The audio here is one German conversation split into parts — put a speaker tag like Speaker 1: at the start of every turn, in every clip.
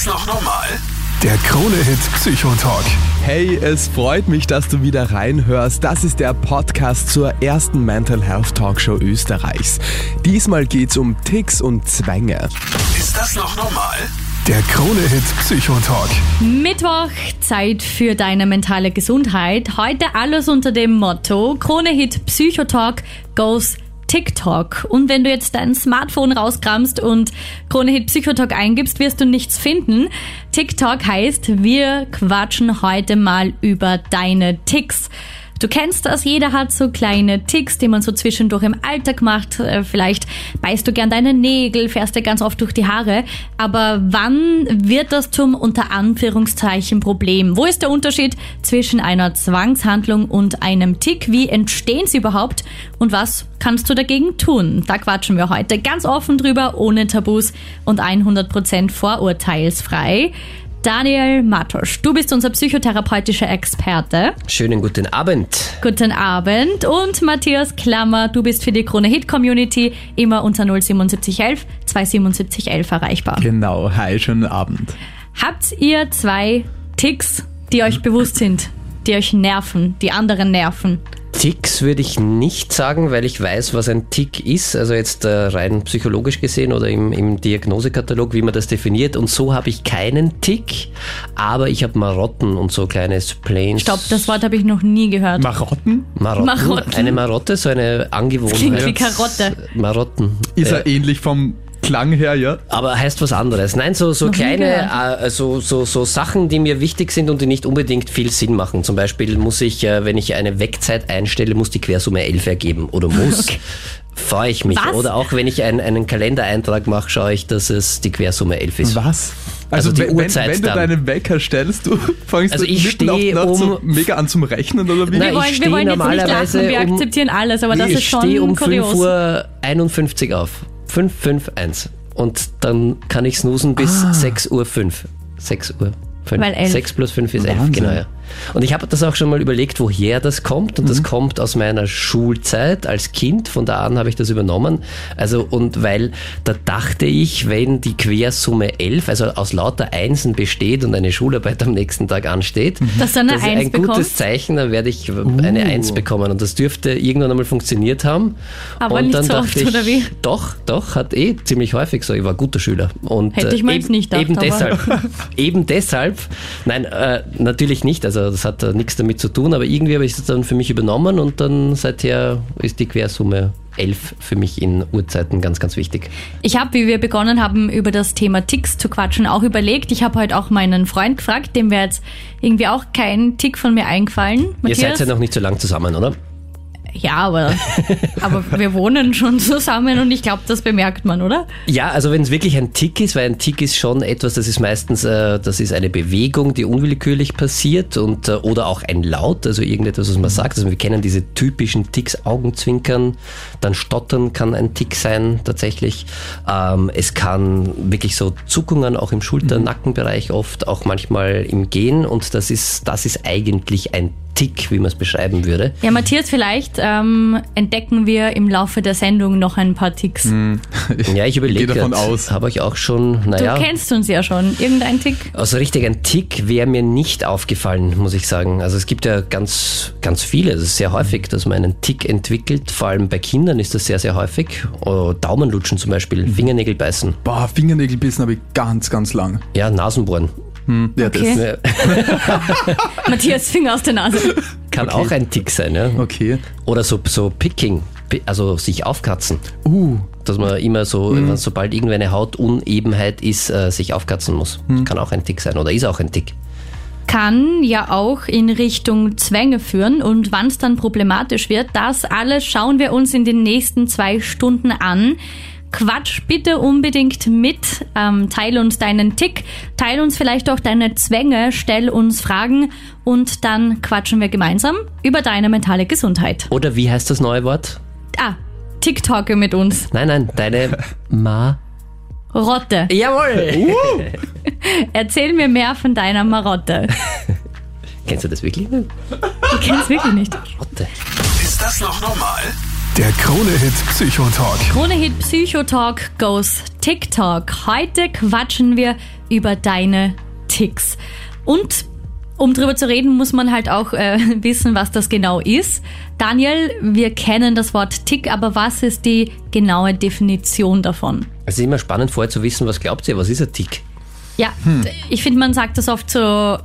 Speaker 1: das noch normal? Der Krone-Hit Psychotalk.
Speaker 2: Hey, es freut mich, dass du wieder reinhörst. Das ist der Podcast zur ersten Mental Health Talkshow Österreichs. Diesmal geht's um Ticks und Zwänge.
Speaker 1: Ist das noch normal? Der Krone-Hit Psychotalk.
Speaker 3: Mittwoch, Zeit für deine mentale Gesundheit. Heute alles unter dem Motto Krone-Hit Psychotalk goes TikTok. Und wenn du jetzt dein Smartphone rauskramst und Kronehit Psychotalk eingibst, wirst du nichts finden. TikTok heißt, wir quatschen heute mal über deine Ticks. Du kennst das, jeder hat so kleine Ticks, die man so zwischendurch im Alltag macht. Äh, vielleicht beißt du gern deine Nägel, fährst dir ganz oft durch die Haare. Aber wann wird das zum unter Anführungszeichen Problem? Wo ist der Unterschied zwischen einer Zwangshandlung und einem Tick? Wie entstehen sie überhaupt? Und was kannst du dagegen tun? Da quatschen wir heute ganz offen drüber, ohne Tabus und 100% vorurteilsfrei. Daniel Matosch, du bist unser psychotherapeutischer Experte.
Speaker 4: Schönen guten Abend.
Speaker 3: Guten Abend. Und Matthias Klammer, du bist für die Krone Hit Community immer unter 07711 27711 erreichbar.
Speaker 2: Genau, hi, schönen Abend.
Speaker 3: Habt ihr zwei Ticks, die euch bewusst sind, die euch nerven, die anderen nerven?
Speaker 4: Ticks würde ich nicht sagen, weil ich weiß, was ein Tick ist, also jetzt äh, rein psychologisch gesehen oder im, im Diagnosekatalog, wie man das definiert. Und so habe ich keinen Tick, aber ich habe Marotten und so kleine Spleens.
Speaker 3: Stopp, das Wort habe ich noch nie gehört.
Speaker 2: Marotten?
Speaker 4: Marotten?
Speaker 3: Marotten.
Speaker 4: Eine Marotte, so eine Angewohnheit.
Speaker 3: Klingt wie Karotte.
Speaker 4: Marotten.
Speaker 2: Ist
Speaker 4: Äh,
Speaker 2: er ähnlich vom Klang her, ja?
Speaker 4: Aber heißt was anderes. Nein, so, so
Speaker 3: Noch
Speaker 4: kleine, äh, so, so, so Sachen, die mir wichtig sind und die nicht unbedingt viel Sinn machen. Zum Beispiel muss ich, äh, wenn ich eine Wegzeit einstelle, muss die Quersumme 11 ergeben. Oder muss. Freue ich mich.
Speaker 3: Was?
Speaker 4: Oder auch wenn ich einen, einen Kalendereintrag mache, schaue ich, dass es die Quersumme 11 ist.
Speaker 2: Was?
Speaker 4: Also die
Speaker 2: wenn, wenn,
Speaker 4: Uhrzeit
Speaker 2: wenn du
Speaker 4: dann.
Speaker 2: deinen Wecker stellst, du fängst
Speaker 4: Also
Speaker 2: du
Speaker 4: ich stehe
Speaker 2: Nacht so
Speaker 4: um-
Speaker 2: mega an zum Rechnen oder wie?
Speaker 4: Nein,
Speaker 3: Wir wollen,
Speaker 4: ich
Speaker 3: wir
Speaker 4: stehe
Speaker 3: wollen jetzt nicht
Speaker 4: normalerweise
Speaker 3: lachen, wir
Speaker 4: um-
Speaker 3: akzeptieren alles, aber das
Speaker 4: ich
Speaker 3: ist schon
Speaker 4: stehe um
Speaker 3: kurios.
Speaker 4: 5.51 Uhr auf. 551. Und dann kann ich snoosen bis 6.05 Uhr. 6 Uhr. 5.
Speaker 3: Weil elf.
Speaker 4: 6 plus 5 ist 11,
Speaker 2: Wahnsinn.
Speaker 4: genau. Ja. Und ich habe das auch schon mal überlegt, woher das kommt. Und
Speaker 3: Mhm.
Speaker 4: das kommt aus meiner Schulzeit als Kind. Von da an habe ich das übernommen. Also, und weil da dachte ich, wenn die Quersumme 11, also aus lauter Einsen besteht und eine Schularbeit am nächsten Tag ansteht,
Speaker 3: eine
Speaker 4: das ist ein gutes? Zeichen, dann werde ich eine Eins bekommen. Und das dürfte irgendwann einmal funktioniert haben.
Speaker 3: Aber
Speaker 4: und
Speaker 3: nicht
Speaker 4: dann
Speaker 3: so
Speaker 4: dachte
Speaker 3: oft,
Speaker 4: ich,
Speaker 3: oder wie?
Speaker 4: Doch, doch, hat eh ziemlich häufig so. Ich war ein guter Schüler. Und,
Speaker 3: Hätte ich
Speaker 4: äh,
Speaker 3: jetzt nicht gedacht,
Speaker 4: Eben deshalb, eben deshalb, nein, äh, natürlich nicht. Also das hat äh, nichts damit zu tun, aber irgendwie habe ich es dann für mich übernommen und dann seither ist die Quersumme 11 für mich in Uhrzeiten ganz, ganz wichtig.
Speaker 3: Ich habe, wie wir begonnen haben, über das Thema Ticks zu quatschen, auch überlegt. Ich habe heute auch meinen Freund gefragt, dem wäre jetzt irgendwie auch kein Tick von mir eingefallen.
Speaker 4: Ihr seid ja noch nicht so lang zusammen, oder?
Speaker 3: Ja, aber, aber wir wohnen schon zusammen und ich glaube, das bemerkt man, oder?
Speaker 4: Ja, also wenn es wirklich ein Tick ist, weil ein Tick ist schon etwas, das ist meistens, äh, das ist eine Bewegung, die unwillkürlich passiert und äh, oder auch ein Laut, also irgendetwas, was man sagt. Also wir kennen diese typischen Ticks, Augenzwinkern, dann Stottern kann ein Tick sein tatsächlich. Ähm, es kann wirklich so Zuckungen auch im Schulter-Nackenbereich oft, auch manchmal im Gehen und das ist, das ist eigentlich ein Tick, wie man es beschreiben würde.
Speaker 3: Ja, Matthias, vielleicht ähm, entdecken wir im Laufe der Sendung noch ein paar Ticks.
Speaker 4: Ja, ich überlege
Speaker 2: Gehe davon aus.
Speaker 4: Habe ich auch schon,
Speaker 3: Du
Speaker 4: naja.
Speaker 3: kennst uns ja schon. Irgendein Tick?
Speaker 4: Also richtig ein Tick wäre mir nicht aufgefallen, muss ich sagen. Also es gibt ja ganz, ganz viele. Es ist sehr häufig, dass man einen Tick entwickelt. Vor allem bei Kindern ist das sehr, sehr häufig. Oh, Daumenlutschen zum Beispiel, Fingernägel beißen.
Speaker 2: Boah, Fingernägelbissen habe ich ganz, ganz lang.
Speaker 4: Ja, Nasenbohren.
Speaker 2: Ja,
Speaker 3: Okay.
Speaker 2: das.
Speaker 4: Ja,
Speaker 3: Matthias Finger aus der Nase.
Speaker 4: kann auch ein Tick sein, ja.
Speaker 2: Okay.
Speaker 4: Oder so, so Picking, pi- also sich aufkratzen.
Speaker 2: Uh,
Speaker 4: Dass man immer so, wenn sobald irgendwie eine Hautunebenheit ist, äh, sich aufkratzen muss. Kann auch ein Tick sein oder ist auch ein Tick.
Speaker 3: Kann ja auch in Richtung Zwänge führen und wann es dann problematisch wird, das alles schauen wir uns in den nächsten zwei Stunden an. Quatsch bitte unbedingt mit, ähm, teil uns deinen Tick, teil uns vielleicht auch deine Zwänge, stell uns Fragen und dann quatschen wir gemeinsam über deine mentale Gesundheit.
Speaker 4: Oder wie heißt das neue Wort?
Speaker 3: Ah, TikToke mit uns.
Speaker 4: Nein, nein, deine Ma.
Speaker 3: Rotte.
Speaker 4: Jawohl!
Speaker 3: Erzähl mir mehr von deiner Marotte.
Speaker 4: Kennst du das wirklich nicht?
Speaker 3: Ich kenn's wirklich nicht.
Speaker 4: Rotte.
Speaker 1: Ist das noch normal? Der Krone-Hit Psychotalk.
Speaker 3: Krone-Hit Psychotalk goes TikTok. Heute quatschen wir über deine Ticks. Und um drüber zu reden, muss man halt auch äh, wissen, was das genau ist. Daniel, wir kennen das Wort Tick, aber was ist die genaue Definition davon?
Speaker 4: Es ist immer spannend vorher zu wissen, was glaubt ihr, was ist ein Tick?
Speaker 3: Ja, ich finde, man sagt das oft so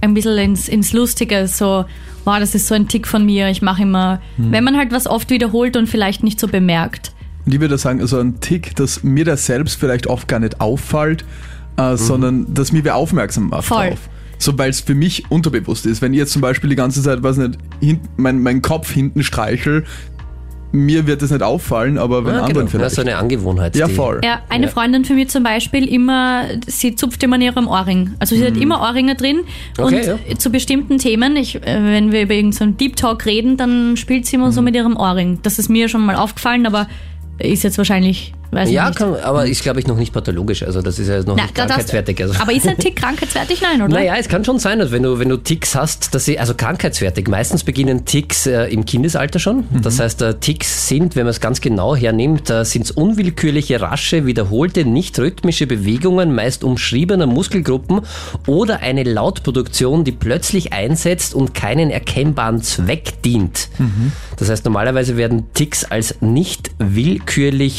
Speaker 3: ein bisschen ins, ins Lustige, so, wow, das ist so ein Tick von mir, ich mache immer, wenn man halt was oft wiederholt und vielleicht nicht so bemerkt.
Speaker 2: Und ich würde sagen, so ein Tick, dass mir das selbst vielleicht oft gar nicht auffällt, äh, sondern dass mir wer aufmerksam macht
Speaker 3: Voll.
Speaker 2: drauf. So, weil es für mich unterbewusst ist. Wenn ich jetzt zum Beispiel die ganze Zeit, weiß nicht, hin, mein, mein Kopf hinten streichel, mir wird das nicht auffallen, aber wenn
Speaker 4: Ja,
Speaker 2: anderen
Speaker 4: genau.
Speaker 2: vielleicht.
Speaker 4: Das ist eine Angewohnheit.
Speaker 2: ja, voll.
Speaker 3: Ja, eine
Speaker 4: Ja.
Speaker 3: Freundin für mich zum Beispiel immer, sie zupft immer an ihrem Ohrring. Also sie hat immer Ohrringe drin und
Speaker 4: Okay,
Speaker 3: zu bestimmten Themen, ich, äh, wenn wir über irgendeinen Deep Talk reden, dann spielt sie immer so mit ihrem Ohrring. Das ist mir schon mal aufgefallen, aber ist jetzt wahrscheinlich, weiß ich
Speaker 4: Ja,
Speaker 3: nicht.
Speaker 4: kann, aber ist, glaube ich, noch nicht pathologisch. Also das ist ja noch
Speaker 3: Na,
Speaker 4: nicht krankheitswertig. Also.
Speaker 3: Aber ist ein Tick krankheitswertig? Nein, oder?
Speaker 4: Naja, es kann schon sein, dass wenn du, wenn du Ticks hast, dass sie, also krankheitswertig, meistens beginnen Ticks äh, im Kindesalter schon. Das heißt, äh, Ticks sind, wenn man es ganz genau hernimmt, äh, sind es unwillkürliche, rasche, wiederholte, nicht rhythmische Bewegungen, meist umschriebener Muskelgruppen oder eine Lautproduktion, die plötzlich einsetzt und keinen erkennbaren Zweck dient. Das heißt, normalerweise werden Ticks als nicht willkürlich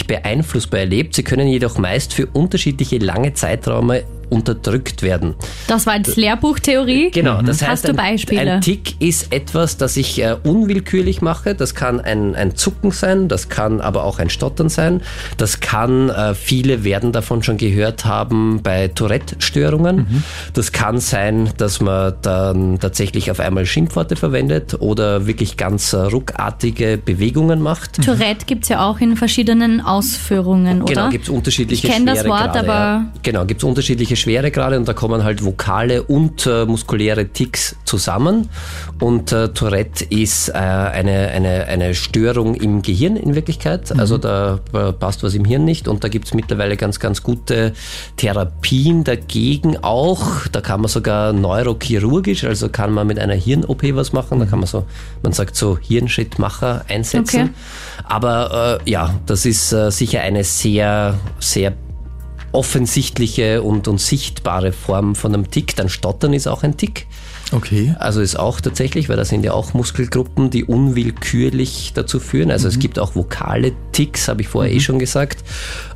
Speaker 4: beeinflussbar erlebt. Sie können jedoch meist für unterschiedliche lange Zeiträume unterdrückt werden.
Speaker 3: Das war jetzt Lehrbuchtheorie.
Speaker 4: Genau, das heißt,
Speaker 3: Hast du
Speaker 4: ein,
Speaker 3: Beispiele?
Speaker 4: ein Tick ist etwas, das ich äh, unwillkürlich mache. Das kann ein, ein Zucken sein, das kann aber auch ein Stottern sein. Das kann, äh, viele werden davon schon gehört haben, bei Tourette-Störungen. Das kann sein, dass man dann tatsächlich auf einmal Schimpfworte verwendet oder wirklich ganz äh, ruckartige Bewegungen macht.
Speaker 3: Tourette gibt es ja auch in verschiedenen Ausführungen, oder?
Speaker 4: Genau, gibt es unterschiedliche
Speaker 3: Ich kenn das Wort, aber-
Speaker 4: Ja. Genau, gibt es unterschiedliche Schweregrade und da kommen halt vokale und äh, muskuläre Ticks zusammen. Und äh, Tourette ist äh, eine, eine, eine Störung im Gehirn in Wirklichkeit. Also da äh, passt was im Hirn nicht und da gibt es mittlerweile ganz, ganz gute Therapien dagegen auch. Da kann man sogar neurochirurgisch, also kann man mit einer Hirn-OP was machen. Da kann man so, man sagt so Hirnschrittmacher einsetzen.
Speaker 3: Okay.
Speaker 4: Aber äh, ja, das ist äh, sicher eine sehr, sehr offensichtliche und, und sichtbare Form von einem Tick. Dann Stottern ist auch ein Tick.
Speaker 2: Okay.
Speaker 4: Also ist auch tatsächlich, weil da sind ja auch Muskelgruppen, die unwillkürlich dazu führen. Also es gibt auch vokale Ticks, habe ich vorher eh schon gesagt.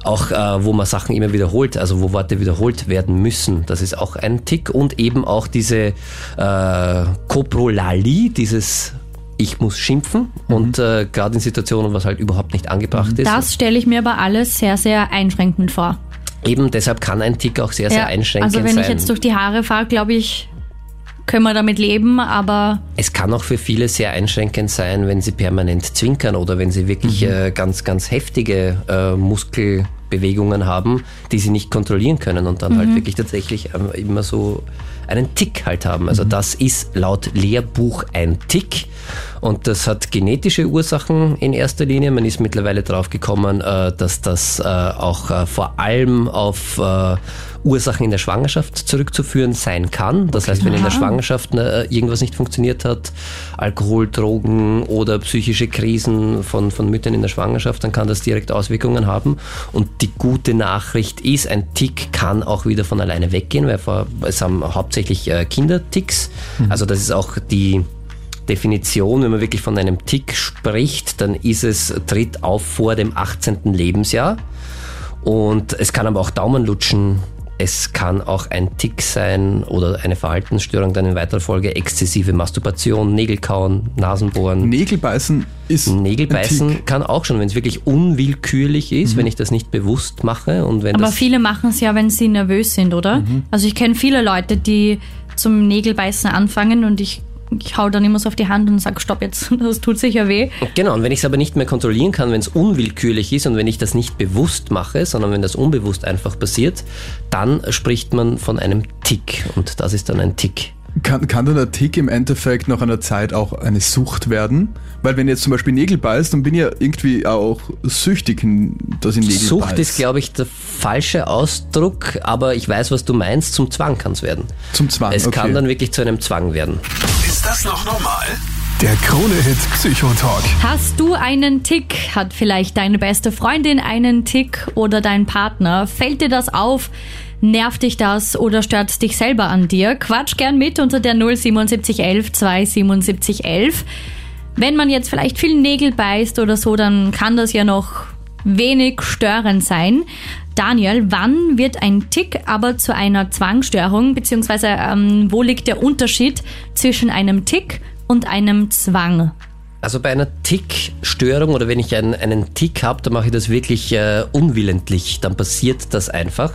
Speaker 4: Auch äh, wo man Sachen immer wiederholt, also wo Worte wiederholt werden müssen. Das ist auch ein Tick. Und eben auch diese äh, Koprolalie, dieses ich muss schimpfen und äh, gerade in Situationen, was halt überhaupt nicht angebracht ist.
Speaker 3: Das stelle ich mir aber alles sehr, sehr einschränkend vor.
Speaker 4: Eben deshalb kann ein Tick auch sehr, sehr einschränkend
Speaker 3: also wenn
Speaker 4: sein.
Speaker 3: ich jetzt durch die Haare fahre, glaube ich, können wir damit leben, aber
Speaker 4: Es kann auch für viele sehr einschränkend sein, wenn sie permanent zwinkern oder wenn sie wirklich äh, ganz, ganz heftige äh, Muskelbewegungen haben, die sie nicht kontrollieren können und dann halt wirklich tatsächlich ähm, immer so einen Tick halt haben. Also das ist laut Lehrbuch ein Tick und das hat genetische Ursachen in erster Linie. Man ist mittlerweile drauf gekommen, äh, dass das äh, auch äh, vor allem auf Ursachen in der Schwangerschaft zurückzuführen sein kann. Das heißt, wenn in der. Schwangerschaft äh, irgendwas nicht funktioniert hat, Alkohol, Drogen oder psychische Krisen von, von Müttern in der Schwangerschaft, dann kann das direkt Auswirkungen haben. Und die gute Nachricht ist, ein Tick kann auch wieder von alleine weggehen, weil es haben hauptsächlich äh, Kinderticks. Also das ist auch die Definition, wenn man wirklich von einem Tick spricht, dann ist es, tritt auf vor dem 18. Lebensjahr. Und es kann aber auch Daumenlutschen, es kann auch ein Tick sein oder eine Verhaltensstörung, dann in weiterer Folge exzessive Masturbation, Nägelkauen, Nasenbohren.
Speaker 2: Nägelbeißen ist. ein
Speaker 4: Nägelbeißen
Speaker 2: Tick.
Speaker 4: kann auch schon, wenn es wirklich unwillkürlich ist, wenn ich das nicht bewusst mache und wenn
Speaker 3: Aber
Speaker 4: das
Speaker 3: viele machen es ja, wenn sie nervös sind, oder? Also ich kenne viele Leute, die zum Nägelbeißen anfangen und ich, ich hau dann immer so auf die Hand und sag stopp jetzt, das tut sicher weh.
Speaker 4: Genau, und wenn ich es aber nicht mehr kontrollieren kann, wenn es unwillkürlich ist und wenn ich das nicht bewusst mache, sondern wenn das unbewusst einfach passiert, dann spricht man von einem Tick und das ist dann ein Tick.
Speaker 2: Kann, kann dann der Tick im Endeffekt nach einer Zeit auch eine Sucht werden? Weil wenn ihr jetzt zum Beispiel Nägel beißt, dann bin ich ja irgendwie auch süchtig, dass ich Nägel
Speaker 4: Sucht
Speaker 2: beiß.
Speaker 4: ist, glaube ich, der falsche Ausdruck, aber ich weiß, was du meinst. Zum Zwang kann es werden.
Speaker 2: Zum Zwang,
Speaker 4: Es
Speaker 2: okay.
Speaker 4: kann dann wirklich zu einem Zwang werden.
Speaker 1: Ist das noch normal? Der Krone-Hit Psychotalk.
Speaker 3: Hast du einen Tick? Hat vielleicht deine beste Freundin einen Tick oder dein Partner? Fällt dir das auf? Nervt dich das oder stört dich selber an dir? Quatsch gern mit unter der 07711 27711. Wenn man jetzt vielleicht viel Nägel beißt oder so, dann kann das ja noch wenig störend sein. Daniel, wann wird ein Tick aber zu einer Zwangsstörung, beziehungsweise ähm, wo liegt der Unterschied zwischen einem Tick und einem Zwang?
Speaker 4: Also bei einer Tickstörung oder wenn ich einen, einen Tick habe, dann mache ich das wirklich äh, unwillentlich. Dann passiert das einfach.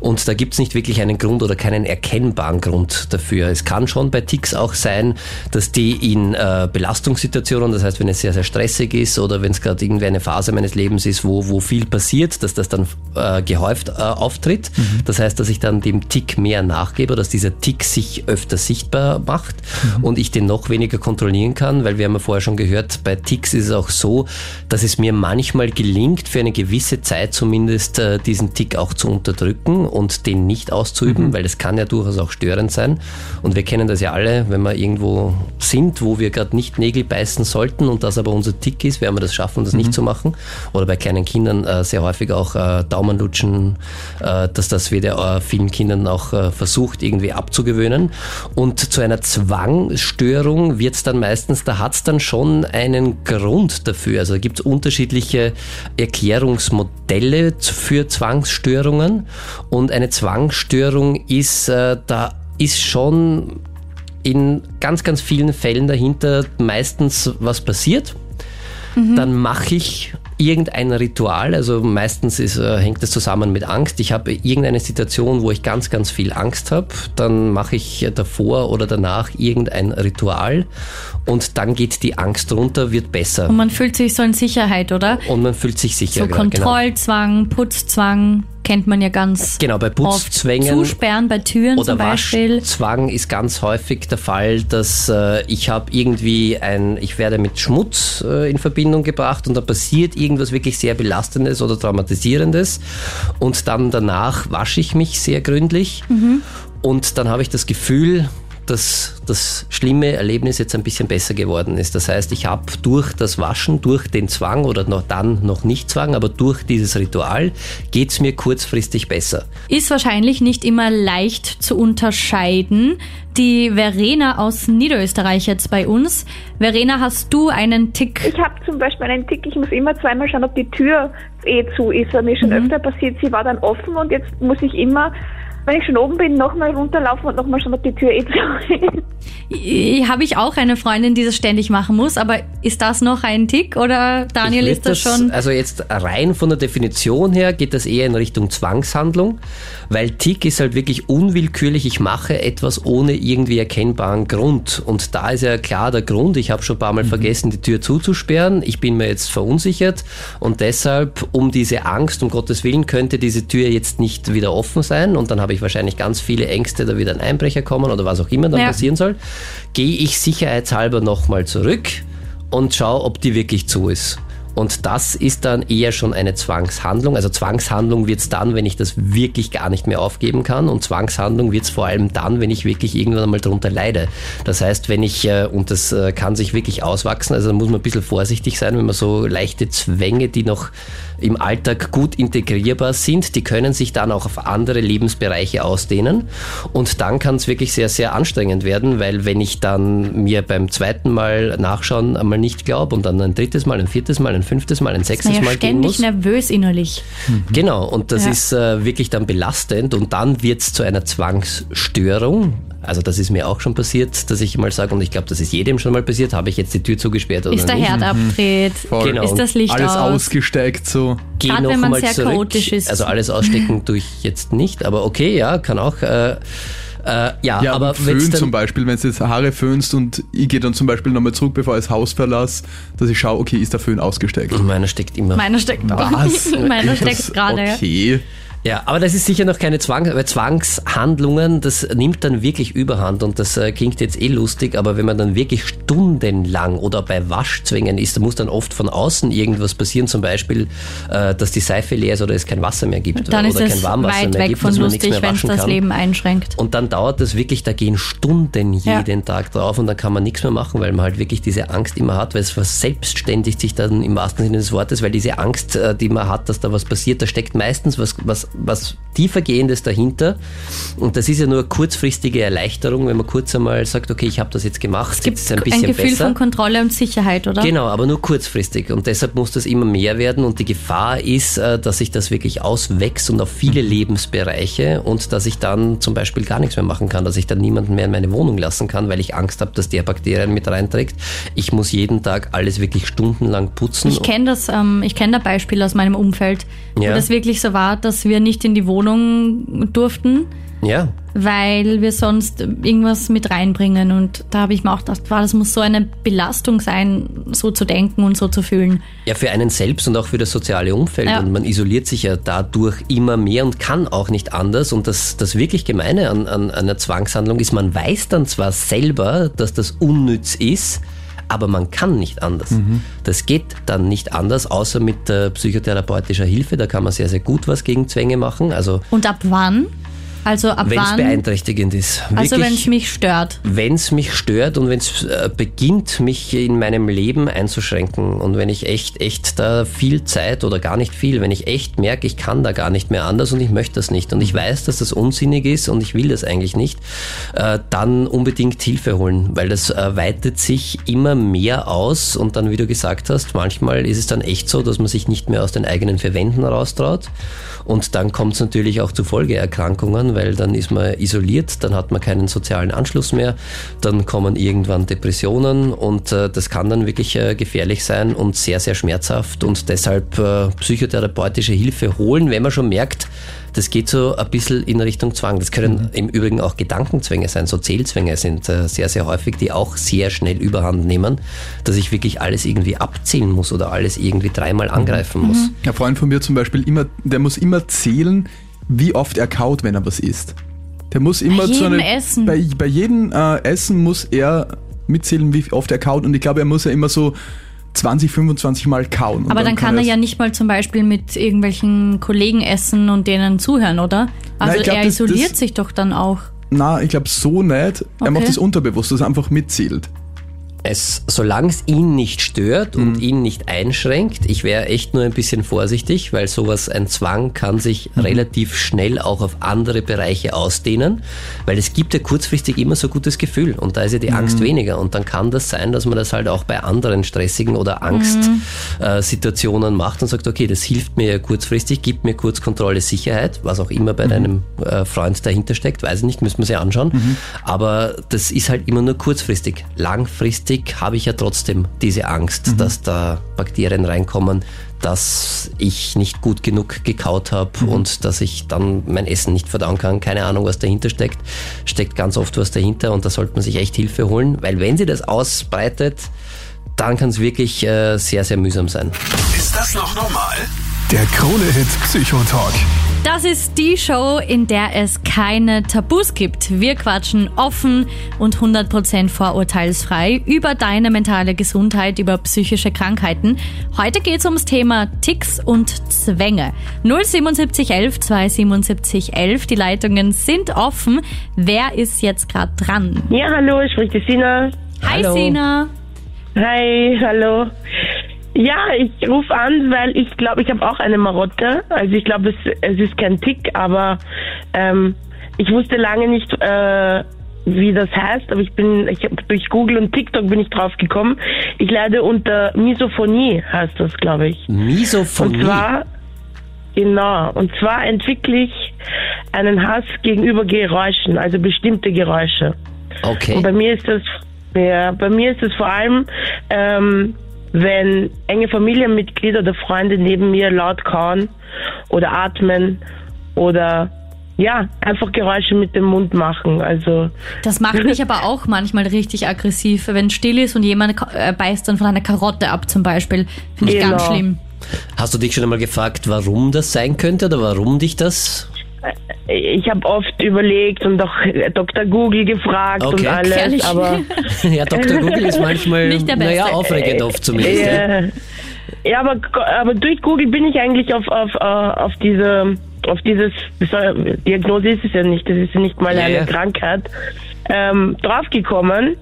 Speaker 4: Und da gibt es nicht wirklich einen Grund oder keinen erkennbaren Grund dafür. Es kann schon bei Ticks auch sein, dass die in äh, Belastungssituationen, das heißt, wenn es sehr, sehr stressig ist oder wenn es gerade irgendwie eine Phase meines Lebens ist, wo, wo viel passiert, dass das dann äh, gehäuft äh, auftritt. Mhm. Das heißt, dass ich dann dem Tick mehr nachgebe, dass dieser Tick sich öfter sichtbar macht mhm. und ich den noch weniger kontrollieren kann, weil wir haben ja vorher schon schon gehört, bei Ticks ist es auch so, dass es mir manchmal gelingt, für eine gewisse Zeit zumindest äh, diesen Tick auch zu unterdrücken und den nicht auszuüben, mhm. weil das kann ja durchaus auch störend sein. Und wir kennen das ja alle, wenn wir irgendwo sind, wo wir gerade nicht Nägel beißen sollten und das aber unser Tick ist, werden wir das schaffen, das mhm. nicht zu machen. Oder bei kleinen Kindern äh, sehr häufig auch äh, Daumenlutschen, äh, dass das wird ja äh, vielen Kindern auch äh, versucht, irgendwie abzugewöhnen. Und zu einer Zwangstörung wird es dann meistens, da hat es dann schon schon einen Grund dafür. Also gibt es unterschiedliche Erklärungsmodelle für Zwangsstörungen und eine Zwangsstörung ist, äh, da ist schon in ganz, ganz vielen Fällen dahinter meistens was passiert. Mhm. Dann mache ich irgendein Ritual, also meistens ist, äh, hängt das zusammen mit Angst. Ich habe irgendeine Situation, wo ich ganz, ganz viel Angst habe, dann mache ich davor oder danach irgendein Ritual und dann geht die Angst runter, wird besser.
Speaker 3: Und man fühlt sich so in Sicherheit, oder?
Speaker 4: Und man fühlt sich sicher.
Speaker 3: So. Kontrollzwang, genau. Putzzwang kennt man ja ganz
Speaker 4: genau bei Putzzwängen
Speaker 3: Zusperren bei Türen
Speaker 4: oder
Speaker 3: zum Beispiel.
Speaker 4: Waschzwang ist ganz häufig der Fall, dass äh, ich habe irgendwie ein, ich werde mit Schmutz äh, in Verbindung gebracht und da passiert irgendwas wirklich sehr belastendes oder traumatisierendes und dann danach wasche ich mich sehr gründlich mhm. und dann habe ich das Gefühl, dass das schlimme Erlebnis jetzt ein bisschen besser geworden ist. Das heißt, ich habe durch das Waschen, durch den Zwang oder noch dann noch nicht Zwang, aber durch dieses Ritual geht es mir kurzfristig besser.
Speaker 3: Ist wahrscheinlich nicht immer leicht zu unterscheiden. Die Verena aus Niederösterreich jetzt bei uns. Verena, hast du einen Tick?
Speaker 5: Ich habe zum Beispiel einen Tick, ich muss immer zweimal schauen, ob die Tür eh zu ist. Mir schon mhm. öfter passiert, sie war dann offen und jetzt muss ich immer wenn ich schon oben bin, nochmal runterlaufen und nochmal schon, ob die Tür eh zu.
Speaker 3: Habe ich auch eine Freundin, die das ständig machen muss, aber ist das noch ein Tick oder Daniel ist das, das schon?
Speaker 4: Also jetzt rein von der Definition her geht das eher in Richtung Zwangshandlung, weil Tick ist halt wirklich unwillkürlich, ich mache etwas ohne irgendwie erkennbaren Grund. Und da ist ja klar der Grund, ich habe schon ein paar Mal mhm. vergessen, die Tür zuzusperren, ich bin mir jetzt verunsichert und deshalb, um diese Angst, um Gottes Willen, könnte diese Tür jetzt nicht wieder offen sein und dann habe ich wahrscheinlich ganz viele Ängste, da wieder ein Einbrecher kommen oder was auch immer dann ja. passieren soll, gehe ich sicherheitshalber nochmal zurück und schaue, ob die wirklich zu ist. Und das ist dann eher schon eine Zwangshandlung. Also Zwangshandlung wird es dann, wenn ich das wirklich gar nicht mehr aufgeben kann. Und Zwangshandlung wird es vor allem dann, wenn ich wirklich irgendwann einmal darunter leide. Das heißt, wenn ich, äh, und das äh, kann sich wirklich auswachsen, also da muss man ein bisschen vorsichtig sein, wenn man so leichte Zwänge, die noch im Alltag gut integrierbar sind, die können sich dann auch auf andere Lebensbereiche ausdehnen. Und dann kann es wirklich sehr, sehr anstrengend werden, weil wenn ich dann mir beim zweiten Mal nachschauen einmal nicht glaube und dann ein drittes Mal, ein viertes Mal, ein fünftes Mal, ein sechstes Mal gehen muss.
Speaker 3: ständig nervös innerlich.
Speaker 4: Mhm. Genau, und das ja. ist äh, wirklich dann belastend und dann wird es zu einer Zwangsstörung. Also das ist mir auch schon passiert, dass ich mal sage, und ich glaube, das ist jedem schon mal passiert, habe ich jetzt die Tür zugesperrt oder
Speaker 3: Ist der
Speaker 4: nicht?
Speaker 3: Herd abgedreht?
Speaker 2: Mhm. Genau.
Speaker 3: Ist das Licht
Speaker 2: Alles
Speaker 3: aus?
Speaker 2: ausgesteckt so.
Speaker 4: Geh Gerade wenn man sehr zurück. chaotisch ist. Also alles ausstecken tue ich jetzt nicht, aber okay, ja, kann auch. Äh,
Speaker 2: äh, ja, ja, aber Föhn zum Beispiel, wenn du jetzt Haare föhnst und ich gehe dann zum Beispiel nochmal zurück, bevor ich das Haus verlasse, dass ich schaue, okay, ist der Föhn ausgesteckt?
Speaker 4: Meiner steckt immer.
Speaker 3: Meiner steckt
Speaker 2: Was?
Speaker 3: Meiner steckt gerade.
Speaker 2: Okay.
Speaker 4: Ja, aber das ist sicher noch keine Zwang, weil Zwangshandlungen, das nimmt dann wirklich überhand und das äh, klingt jetzt eh lustig, aber wenn man dann wirklich stundenlang oder bei Waschzwängen ist, da muss dann oft von außen irgendwas passieren, zum Beispiel, äh, dass die Seife leer ist oder es kein Wasser mehr gibt
Speaker 3: Dann
Speaker 4: oder
Speaker 3: ist
Speaker 4: kein Warmwasser
Speaker 3: weit
Speaker 4: mehr
Speaker 3: weg
Speaker 4: gibt,
Speaker 3: von
Speaker 4: dass man nichts
Speaker 3: lustig,
Speaker 4: mehr
Speaker 3: wenn es
Speaker 4: waschen
Speaker 3: das
Speaker 4: kann.
Speaker 3: Leben einschränkt.
Speaker 4: Und dann dauert das wirklich, da gehen Stunden
Speaker 3: Ja.
Speaker 4: jeden Tag drauf und dann kann man nichts mehr machen, weil man halt wirklich diese Angst immer hat, weil es verselbstständigt sich dann im wahrsten Sinne des Wortes, weil diese Angst, äh, die man hat, dass da was passiert, da steckt meistens was, was, was tiefergehendes dahinter. Und das ist ja nur kurzfristige Erleichterung, wenn man kurz einmal sagt, okay, ich habe das jetzt gemacht,
Speaker 3: Es gibt
Speaker 4: jetzt ist es ein
Speaker 3: ein
Speaker 4: bisschen
Speaker 3: Gefühl
Speaker 4: besser.
Speaker 3: von Kontrolle und Sicherheit, oder?
Speaker 4: Genau, aber nur kurzfristig. Und deshalb muss das immer mehr werden. Und die Gefahr ist, äh, dass sich das wirklich auswächst und auf viele Lebensbereiche und dass ich dann zum Beispiel gar nichts mehr machen kann, dass ich dann niemanden mehr in meine Wohnung lassen kann, weil ich Angst habe, dass der Bakterien mit reinträgt. Ich muss jeden Tag alles wirklich stundenlang putzen.
Speaker 3: Ich kenne das, ähm, ich kenne da Beispiele aus meinem Umfeld,
Speaker 4: Ja.
Speaker 3: wo das wirklich so war, dass wir nicht in die Wohnung durften,
Speaker 4: ja,
Speaker 3: weil wir sonst irgendwas mit reinbringen. Und da habe ich mir auch gedacht, wow, das muss so eine Belastung sein, so zu denken und so zu fühlen.
Speaker 4: Ja, für einen selbst und auch für das soziale Umfeld.
Speaker 3: Ja.
Speaker 4: Und man isoliert sich ja dadurch immer mehr und kann auch nicht anders. Und das, das wirklich Gemeine an, an einer Zwangshandlung ist, man weiß dann zwar selber, dass das unnütz ist, aber man kann nicht anders. Das geht dann nicht anders, außer mit äh, psychotherapeutischer Hilfe. Da kann man sehr, sehr gut was gegen Zwänge machen. Also
Speaker 3: Und ab wann? Also ab
Speaker 4: wenn es beeinträchtigend ist.
Speaker 3: Also wenn
Speaker 4: Wirklich-
Speaker 3: es mich stört.
Speaker 4: wenn es mich stört und wenn es äh, beginnt, mich in meinem Leben einzuschränken und wenn ich echt, echt da viel Zeit oder gar nicht viel, wenn ich echt merke, ich kann da gar nicht mehr anders und ich möchte das nicht und ich weiß, dass das unsinnig ist und ich will das eigentlich nicht, äh, dann unbedingt Hilfe holen, weil das weitet sich immer mehr aus und dann, wie du gesagt hast, manchmal ist es dann echt so, dass man sich nicht mehr aus den eigenen vier Wänden raustraut und dann kommt es natürlich auch zu Folgeerkrankungen, weil dann ist man isoliert, dann hat man keinen sozialen Anschluss mehr, dann kommen irgendwann Depressionen und äh, das kann dann wirklich äh, gefährlich sein und sehr, sehr schmerzhaft und deshalb äh, psychotherapeutische Hilfe holen, wenn man schon merkt, das geht so ein bisschen in Richtung Zwang. Das können im Übrigen auch Gedankenzwänge sein, so Zählzwänge sind sehr, sehr häufig, die auch sehr schnell überhand nehmen, dass ich wirklich alles irgendwie abzählen muss oder alles irgendwie dreimal angreifen muss.
Speaker 2: Ein Freund von mir zum Beispiel, immer, der muss immer zählen, wie oft er kaut, wenn er was isst. Der muss immer
Speaker 3: jedem
Speaker 2: so eine,
Speaker 3: Essen.
Speaker 2: Bei, bei jedem äh, Essen muss er mitzählen, wie oft er kaut. Und ich glaube, er muss ja immer so 20, 25 Mal kauen.
Speaker 3: Aber dann kann er ja nicht mal zum Beispiel mit irgendwelchen Kollegen essen und denen zuhören, oder? Also
Speaker 2: ich glaub,
Speaker 3: er
Speaker 2: das-
Speaker 3: isoliert
Speaker 2: das-
Speaker 3: sich doch dann auch.
Speaker 2: Na, ich glaube so nicht. Er
Speaker 3: Okay.
Speaker 2: macht das unterbewusst, dass er einfach mitzählt.
Speaker 4: Es, solange es ihn nicht stört und ihn nicht einschränkt, ich wäre echt nur ein bisschen vorsichtig, weil sowas, ein Zwang kann sich relativ schnell auch auf andere Bereiche ausdehnen, weil es gibt ja kurzfristig immer so gutes Gefühl und da ist ja die Angst weniger und dann kann das sein, dass man das halt auch bei anderen stressigen oder Angstsituationen äh, macht und sagt, okay, das hilft mir ja kurzfristig, gibt mir kurz Kontrolle, Sicherheit, was auch immer bei deinem äh, Freund dahinter steckt, weiß ich nicht, müssen wir sich anschauen, aber das ist halt immer nur kurzfristig. Langfristig habe ich ja trotzdem diese Angst, dass da Bakterien reinkommen, dass ich nicht gut genug gekaut habe und dass ich dann mein Essen nicht verdauen kann. Keine Ahnung, was dahinter steckt. Steckt ganz oft was dahinter und da sollte man sich echt Hilfe holen, weil wenn sie das ausbreitet, dann kann es wirklich äh, sehr, sehr mühsam sein.
Speaker 1: Ist das noch normal? Der Krone-Hit Psychotalk.
Speaker 3: Das ist die Show, in der es keine Tabus gibt. Wir quatschen offen und 100% vorurteilsfrei über deine mentale Gesundheit, über psychische Krankheiten. Heute geht's ums Thema Ticks und Zwänge. 07711 277 11. Die Leitungen sind offen. Wer ist jetzt gerade dran?
Speaker 6: Ja, hallo, ich spreche die Sina.
Speaker 3: Hi
Speaker 4: Hallo.
Speaker 3: Sina.
Speaker 6: Hi, hallo. Ja, ich rufe an, weil ich glaube, ich habe auch eine Marotte. Also ich glaube, es, es ist kein Tick, aber ähm, ich wusste lange nicht, äh, wie das heißt, aber ich bin, ich hab, durch Google und TikTok bin ich drauf gekommen. Ich leide unter Misophonie, heißt das, glaube ich.
Speaker 4: Misophonie.
Speaker 6: Und zwar, genau, und zwar entwickle ich einen Hass gegenüber Geräuschen, also bestimmte Geräusche.
Speaker 4: okay.
Speaker 6: Und bei mir ist das, ja, bei mir ist es vor allem, ähm, wenn enge Familienmitglieder oder Freunde neben mir laut kauen oder atmen oder ja, einfach Geräusche mit dem Mund machen. Also
Speaker 3: Das macht mich aber auch manchmal richtig aggressiv, wenn still ist und jemand äh, beißt dann von einer Karotte ab zum Beispiel. Finde ich ganz
Speaker 6: Genau.
Speaker 3: schlimm.
Speaker 4: Hast du dich schon einmal gefragt, warum das sein könnte oder warum dich das?
Speaker 6: Ich habe oft überlegt und auch Dr. Google gefragt
Speaker 4: Okay.
Speaker 6: und alles,
Speaker 3: Gefährlich.
Speaker 6: aber
Speaker 4: Ja, Dr. Google ist manchmal,
Speaker 3: Nicht der Beste.
Speaker 4: naja, aufregend oft zumindest. Ja.
Speaker 6: ja, ja aber, aber durch Google bin ich eigentlich auf, auf, äh, auf diese auf dieses Diagnose ist es ja nicht, das ist ja nicht mal
Speaker 4: Ja,
Speaker 6: eine
Speaker 4: ja.
Speaker 6: Krankheit, ähm, draufgekommen.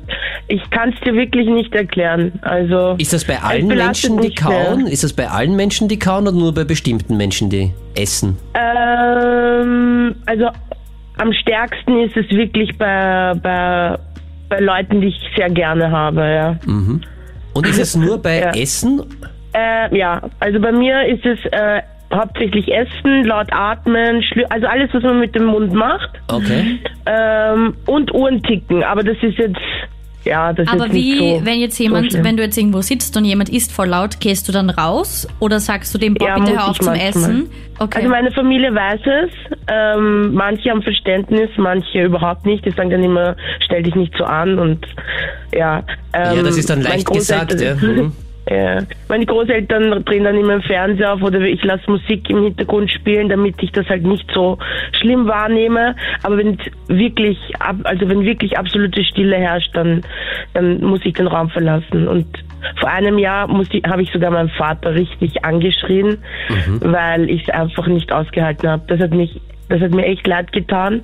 Speaker 6: Ich kann es dir wirklich nicht erklären. Also
Speaker 4: Ist das bei allen Menschen, die kauen? Ist das bei allen Menschen, die kauen oder nur bei bestimmten Menschen, die essen?
Speaker 6: Ähm, also am stärksten ist es wirklich bei, bei, bei Leuten, die ich sehr gerne habe, ja.
Speaker 4: Und ist es nur bei
Speaker 6: Ja.
Speaker 4: Essen?
Speaker 6: Äh, ja, also bei mir ist es äh, hauptsächlich Essen, laut Atmen, also alles, was man mit dem Mund macht.
Speaker 4: Okay.
Speaker 6: Ähm, und Uhren ticken, aber das ist jetzt, ja, das
Speaker 3: Aber
Speaker 6: ist
Speaker 3: wie,
Speaker 6: nicht so,
Speaker 3: wenn jetzt
Speaker 6: so
Speaker 3: jemand,
Speaker 6: schlimm.
Speaker 3: wenn du jetzt irgendwo sitzt und jemand isst voll laut, gehst du dann raus? Oder sagst du dem, boah,
Speaker 6: Ja,
Speaker 3: bitte hör auf zum
Speaker 6: manchmal.
Speaker 3: Essen? Okay.
Speaker 6: Also meine Familie weiß es. Ähm, manche haben Verständnis, manche überhaupt nicht. Die sagen dann immer, stell dich nicht so an und ja. Ähm,
Speaker 4: Ja, das ist dann leicht gesagt, ja. Mhm.
Speaker 6: Ja. Meine Großeltern drehen dann immer den Fernseher auf oder ich lasse Musik im Hintergrund spielen, damit ich das halt nicht so schlimm wahrnehme. Aber wenn wirklich, also wenn wirklich absolute Stille herrscht, dann, dann muss ich den Raum verlassen. Und vor einem Jahr habe ich sogar meinen Vater richtig angeschrien, weil ich es einfach nicht ausgehalten habe. Das hat mich, das hat mir echt leid getan.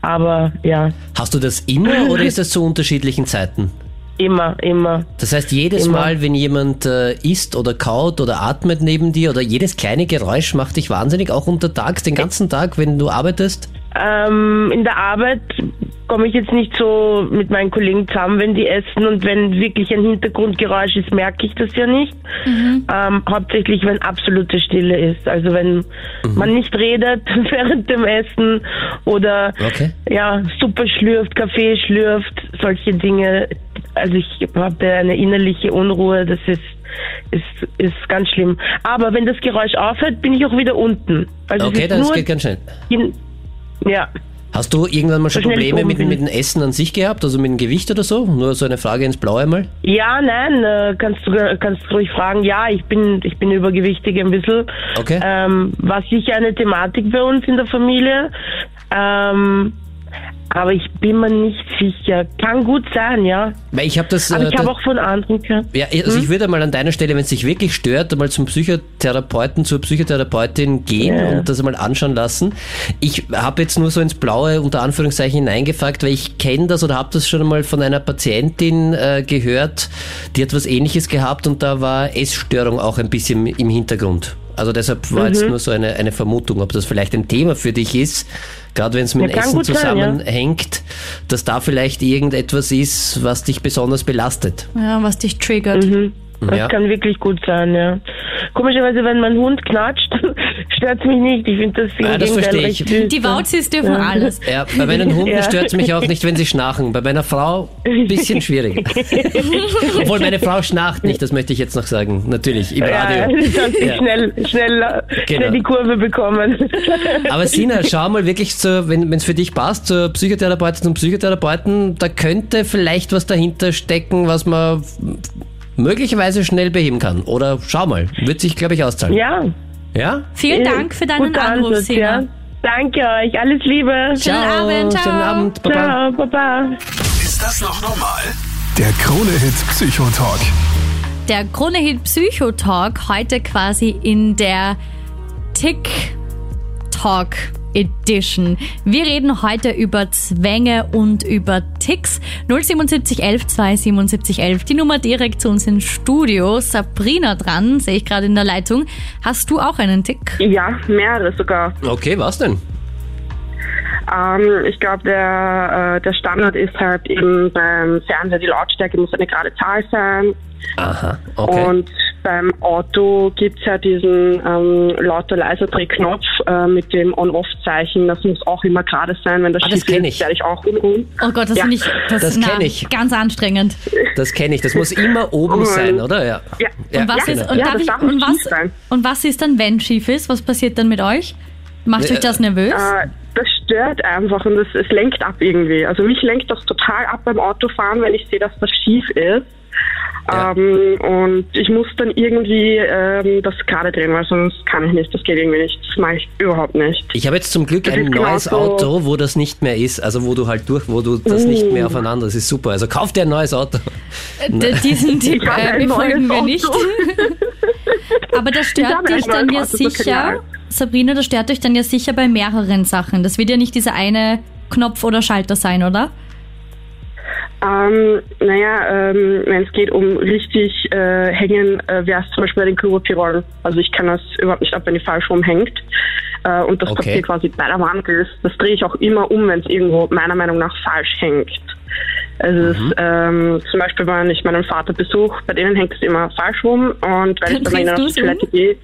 Speaker 6: Aber ja,
Speaker 4: Hast du das immer oder ist das zu unterschiedlichen Zeiten?
Speaker 6: Immer, immer.
Speaker 4: Das heißt, jedes
Speaker 6: Immer.
Speaker 4: Mal, wenn jemand äh, isst oder kaut oder atmet neben dir oder jedes kleine Geräusch macht dich wahnsinnig, auch untertags, den ganzen Tag, wenn du arbeitest?
Speaker 6: Ähm, in der Arbeit komme ich jetzt nicht so mit meinen Kollegen zusammen, wenn die essen und wenn wirklich ein Hintergrundgeräusch ist, merke ich das ja nicht. Ähm, hauptsächlich, wenn absolute Stille ist. Also wenn man nicht redet während dem Essen oder
Speaker 4: Okay.
Speaker 6: ja, Suppe schlürft, Kaffee schlürft, solche Dinge. Also ich habe eine innerliche Unruhe, das ist, ist, ist ganz schlimm. Aber wenn das Geräusch aufhört, bin ich auch wieder unten. Also
Speaker 4: Okay, das
Speaker 6: nur
Speaker 4: geht ganz schnell.
Speaker 6: in, ja.
Speaker 4: Hast du irgendwann mal schon
Speaker 6: So
Speaker 4: Probleme mit, mit dem Essen an sich gehabt, also mit dem Gewicht oder so? Nur so eine Frage ins Blaue mal.
Speaker 6: Ja, nein, äh, kannst du kannst du ruhig fragen. Ja, ich bin ich bin übergewichtig ein bisschen.
Speaker 4: Okay.
Speaker 6: Ähm, war sicher eine Thematik bei uns in der Familie. Ähm, aber ich bin mir nicht sicher. Kann gut sein, ja.
Speaker 4: Weil ich habe das.
Speaker 6: Aber
Speaker 4: äh,
Speaker 6: ich habe auch von anderen gehört.
Speaker 4: Ja, also ich würde mal an deiner Stelle, wenn es dich wirklich stört, mal zum Psychotherapeuten, zur Psychotherapeutin gehen
Speaker 6: Ja.
Speaker 4: und das mal anschauen lassen. Ich habe jetzt nur so ins Blaue unter Anführungszeichen hineingefragt, weil ich kenne das oder habe das schon mal von einer Patientin äh, gehört, die hat was ähnliches gehabt und da war Essstörung auch ein bisschen im Hintergrund. Also deshalb war
Speaker 6: Mhm.
Speaker 4: jetzt nur so eine, eine Vermutung, ob das vielleicht ein Thema für dich ist, gerade wenn es mit
Speaker 6: Ja,
Speaker 4: Essen
Speaker 6: gut sein, ja.
Speaker 4: zusammenhängt, dass da vielleicht irgendetwas ist, was dich besonders belastet.
Speaker 3: ja, was dich triggert.
Speaker 6: Mhm. Das
Speaker 4: Ja.
Speaker 6: kann wirklich gut sein, ja. Komischerweise, wenn mein Hund knatscht, stört es mich nicht. Ich finde das im
Speaker 4: Ah, das verstehe ich.
Speaker 6: süß.
Speaker 3: Die Wauzis dürfen
Speaker 6: Ja.
Speaker 3: alles.
Speaker 4: Ja, bei meinen Hunden
Speaker 6: Ja.
Speaker 4: stört es mich auch nicht, wenn sie schnarchen. Bei meiner Frau ein bisschen schwieriger. Obwohl meine Frau schnarcht nicht, das möchte ich jetzt noch sagen. Natürlich, im
Speaker 6: Ja,
Speaker 4: Radio. Ja.
Speaker 6: schnell, schnell,
Speaker 4: Genau.
Speaker 6: schnell die Kurve bekommen.
Speaker 4: Aber Sina, schau mal wirklich, zu, wenn es für dich passt, zur Psychotherapeutin zum Psychotherapeuten, da könnte vielleicht was dahinter stecken, was man möglicherweise schnell beheben kann. Oder schau mal, wird sich, glaube ich, auszahlen.
Speaker 6: ja.
Speaker 4: Ja?
Speaker 3: Vielen Dank für deinen
Speaker 6: Guter
Speaker 3: Anruf,
Speaker 6: Ansatz,
Speaker 3: Sina.
Speaker 6: ja. Danke euch, alles Liebe.
Speaker 3: Schönen Abend, ciao.
Speaker 4: Schönen Abend, Baba.
Speaker 6: Ciao, Baba.
Speaker 1: Ist das noch normal? Der Krone-Hit Psychotalk.
Speaker 3: Der Krone-Hit Psychotalk heute quasi in der TikTok Edition. Wir reden heute über Zwänge und über Ticks. 07711 27711, die Nummer direkt zu uns ins Studio. Sabrina dran, sehe ich gerade in der Leitung. Hast du auch einen Tick?
Speaker 7: Ja, mehrere sogar.
Speaker 4: Okay, was denn?
Speaker 7: Ähm, ich glaube, der, äh, der Standard ist halt eben beim Fernseher, die Lautstärke muss eine gerade Zahl sein.
Speaker 4: Aha, okay.
Speaker 7: Und beim Auto gibt's ja diesen ähm, lauter leiser Drehknopf äh, mit dem On-Off-Zeichen. Das muss auch immer gerade sein. Wenn das
Speaker 4: Ah, das
Speaker 7: schief
Speaker 4: kenn
Speaker 7: ist,
Speaker 4: ich.
Speaker 7: werde ich auch unruhig.
Speaker 3: Oh Gott, das
Speaker 7: Ja,
Speaker 3: finde ich das,
Speaker 4: das
Speaker 3: na,
Speaker 4: ich.
Speaker 3: ganz anstrengend.
Speaker 4: Das kenne ich, das muss immer oben sein, oder? Ja.
Speaker 7: Ja.
Speaker 4: Ja,
Speaker 3: Und was
Speaker 4: genau.
Speaker 3: ist und,
Speaker 7: Ja,
Speaker 3: ich, was
Speaker 7: schief sein.
Speaker 3: und was ist dann, wenn schief ist? Was passiert dann mit euch? Macht
Speaker 4: Äh,
Speaker 3: euch das nervös?
Speaker 7: Äh, das stört einfach und das, es lenkt ab irgendwie. Also mich lenkt das total ab beim Autofahren, wenn ich sehe, dass das schief ist.
Speaker 4: Ja.
Speaker 7: Ähm, und ich muss dann irgendwie ähm, das gerade drehen, weil sonst kann ich nicht. Das geht irgendwie nicht. Das mache ich überhaupt nicht.
Speaker 4: Ich habe jetzt zum Glück
Speaker 7: Das
Speaker 4: ein neues
Speaker 7: genauso-
Speaker 4: Auto, wo das nicht mehr ist. Also wo du halt durch, wo du das nicht mehr aufeinander. Das ist super. Also kauf dir ein neues Auto.
Speaker 3: D diesen Tipp äh, befolgen wir nicht. Aber das stört dich dann ja
Speaker 7: Auto,
Speaker 3: sicher. Sabrina, das stört dich dann ja sicher bei mehreren Sachen. Das wird ja nicht dieser eine Knopf oder Schalter sein, oder?
Speaker 7: Ähm, naja, ähm, wenn es geht um richtig äh, hängen, äh, wäre es zum Beispiel bei den Kugelpirollen. Also ich kann das überhaupt nicht ab, wenn die falsch rumhängt. Äh, und das
Speaker 4: Okay.
Speaker 7: Papier quasi bei der Wand ist. Das drehe ich auch immer um, wenn es irgendwo meiner Meinung nach falsch hängt. Also es ist ähm, zum Beispiel, wenn ich meinen Vater besuche, bei denen hängt es immer falsch rum und wenn ich dann mal
Speaker 3: Drehst
Speaker 7: auf die
Speaker 3: um?
Speaker 7: Toilette gehe,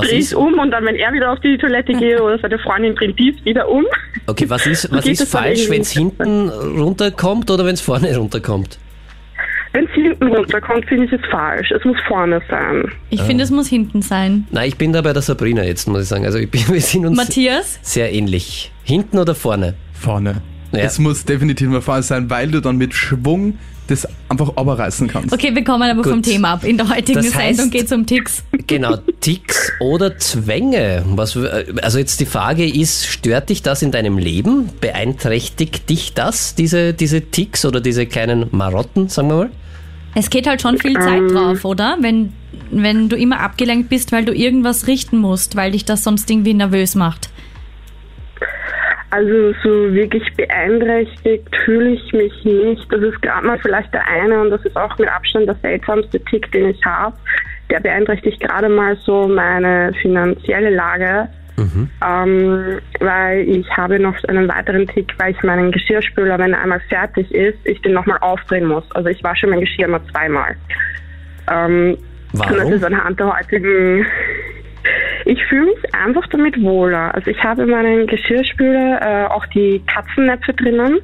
Speaker 7: drehe ich
Speaker 4: ist,
Speaker 7: um und dann, wenn er wieder auf die Toilette geht oder seine Freundin dreht dies wieder um.
Speaker 4: okay, was ist, was ist falsch, wenn es hinten runterkommt oder wenn es vorne runterkommt?
Speaker 7: Wenn es hinten runterkommt, finde ich es falsch. Es muss vorne sein.
Speaker 3: Ich
Speaker 4: Ah.
Speaker 3: finde, es muss hinten sein.
Speaker 4: Nein, ich bin da bei der Sabrina jetzt, muss ich sagen. Also ich bin, wir sind uns
Speaker 3: Matthias?
Speaker 4: sehr ähnlich. Hinten oder vorne?
Speaker 2: Vorne.
Speaker 4: Ja.
Speaker 2: Es muss definitiv mal vorne sein, weil du dann mit Schwung das einfach runterreißen kannst.
Speaker 3: Okay, wir kommen aber
Speaker 4: Gut.
Speaker 3: vom Thema ab. In der heutigen
Speaker 4: Das heißt-
Speaker 3: Sendung geht es um Ticks.
Speaker 4: Genau, Ticks oder Zwänge. Was, also jetzt die Frage ist, stört dich das in deinem Leben? Beeinträchtigt dich das, diese, diese Ticks oder diese kleinen Marotten, sagen wir mal?
Speaker 3: Es geht halt schon viel
Speaker 7: Ähm.
Speaker 3: Zeit drauf, oder? Wenn, wenn du immer abgelenkt bist, weil du irgendwas richten musst, weil dich das sonst irgendwie nervös macht.
Speaker 7: Also so wirklich beeinträchtigt fühle ich mich nicht. Das ist gerade mal vielleicht der eine und das ist auch mit Abstand der seltsamste Tick, den ich habe. Der beeinträchtigt gerade mal so meine finanzielle Lage, ähm, weil ich habe noch einen weiteren Tick, weil ich meinen Geschirrspüler, wenn er einmal fertig ist, ich den nochmal aufdrehen muss. Also ich wasche mein Geschirr immer zweimal. Ähm, und das
Speaker 4: Warum?
Speaker 7: ist anhand der heutigen. Ich fühle mich einfach damit wohler. Also ich habe in meinem Geschirrspüler äh, auch die Katzennäpfe drinnen.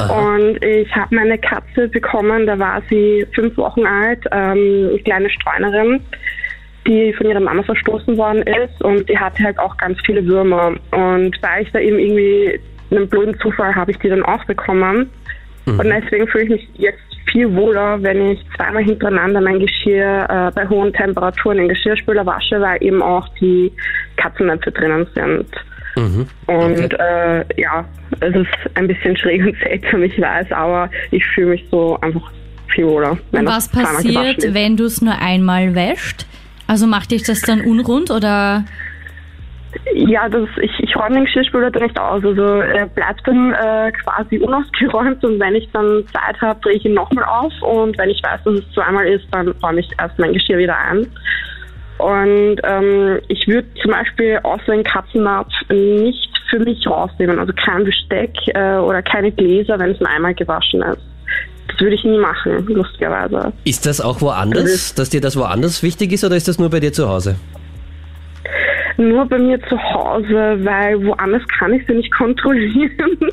Speaker 7: Und ich habe meine Katze bekommen, da war sie fünf Wochen alt, ähm, eine kleine Streunerin, die von ihrer Mama verstoßen worden ist und die hatte halt auch ganz viele Würmer. Und weil ich da eben irgendwie einen blöden Zufall habe ich die dann auch bekommen. Und deswegen fühle ich mich jetzt viel wohler, wenn ich zweimal hintereinander mein Geschirr äh, bei hohen Temperaturen in den Geschirrspüler wasche, weil eben auch die Katzennäpfe drinnen sind.
Speaker 4: Mhm.
Speaker 7: Und äh, ja, es ist ein bisschen schräg und seltsam, ich weiß, aber ich fühle mich so einfach viel wohler.
Speaker 3: was passiert, wenn du es nur einmal wäscht? Also macht dich das dann unrund oder
Speaker 7: Ja, das, ich, ich räume den Geschirrspüler dann nicht aus. Also er bleibt dann äh, quasi unausgeräumt und wenn ich dann Zeit habe, drehe ich ihn nochmal auf und wenn ich weiß, dass es zweimal ist, dann räume ich erst mein Geschirr wieder ein. Und ähm, ich würde zum Beispiel außer den Katzennapf nicht für mich rausnehmen, also kein Besteck äh, oder keine Gläser, wenn es nur einmal gewaschen ist. Das würde ich nie machen, lustigerweise.
Speaker 4: Ist das auch woanders, dass dir das woanders wichtig ist oder ist das nur bei dir zu Hause?
Speaker 7: Nur bei mir zu Hause, weil woanders kann ich sie nicht kontrollieren.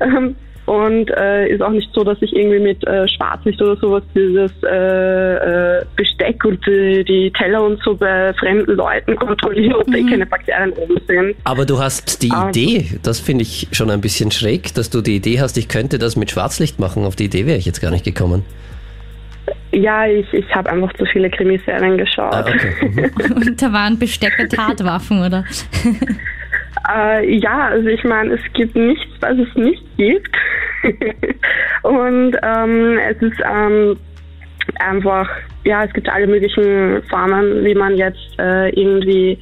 Speaker 7: Ähm, Und äh, ist auch nicht so, dass ich irgendwie mit äh, Schwarzlicht oder sowas dieses äh, äh, Besteck und die, die Teller und so bei fremden Leuten kontrolliere, ob da eh keine Bakterien oben sind.
Speaker 4: Aber du hast die
Speaker 7: Ah.
Speaker 4: Idee, das finde ich schon ein bisschen schräg, dass du die Idee hast, ich könnte das mit Schwarzlicht machen. Auf die Idee wäre ich jetzt gar nicht gekommen.
Speaker 7: Ja, ich, ich habe einfach zu viele Krimiserien geschaut.
Speaker 4: Ah, okay. Mhm.
Speaker 3: und da waren Bestecke Tatwaffen, oder?
Speaker 7: Äh, ja, also ich meine, es gibt nichts, was es nicht gibt. Und ähm, es ist ähm, einfach, ja, es gibt alle möglichen Formen, wie man jetzt äh, irgendwie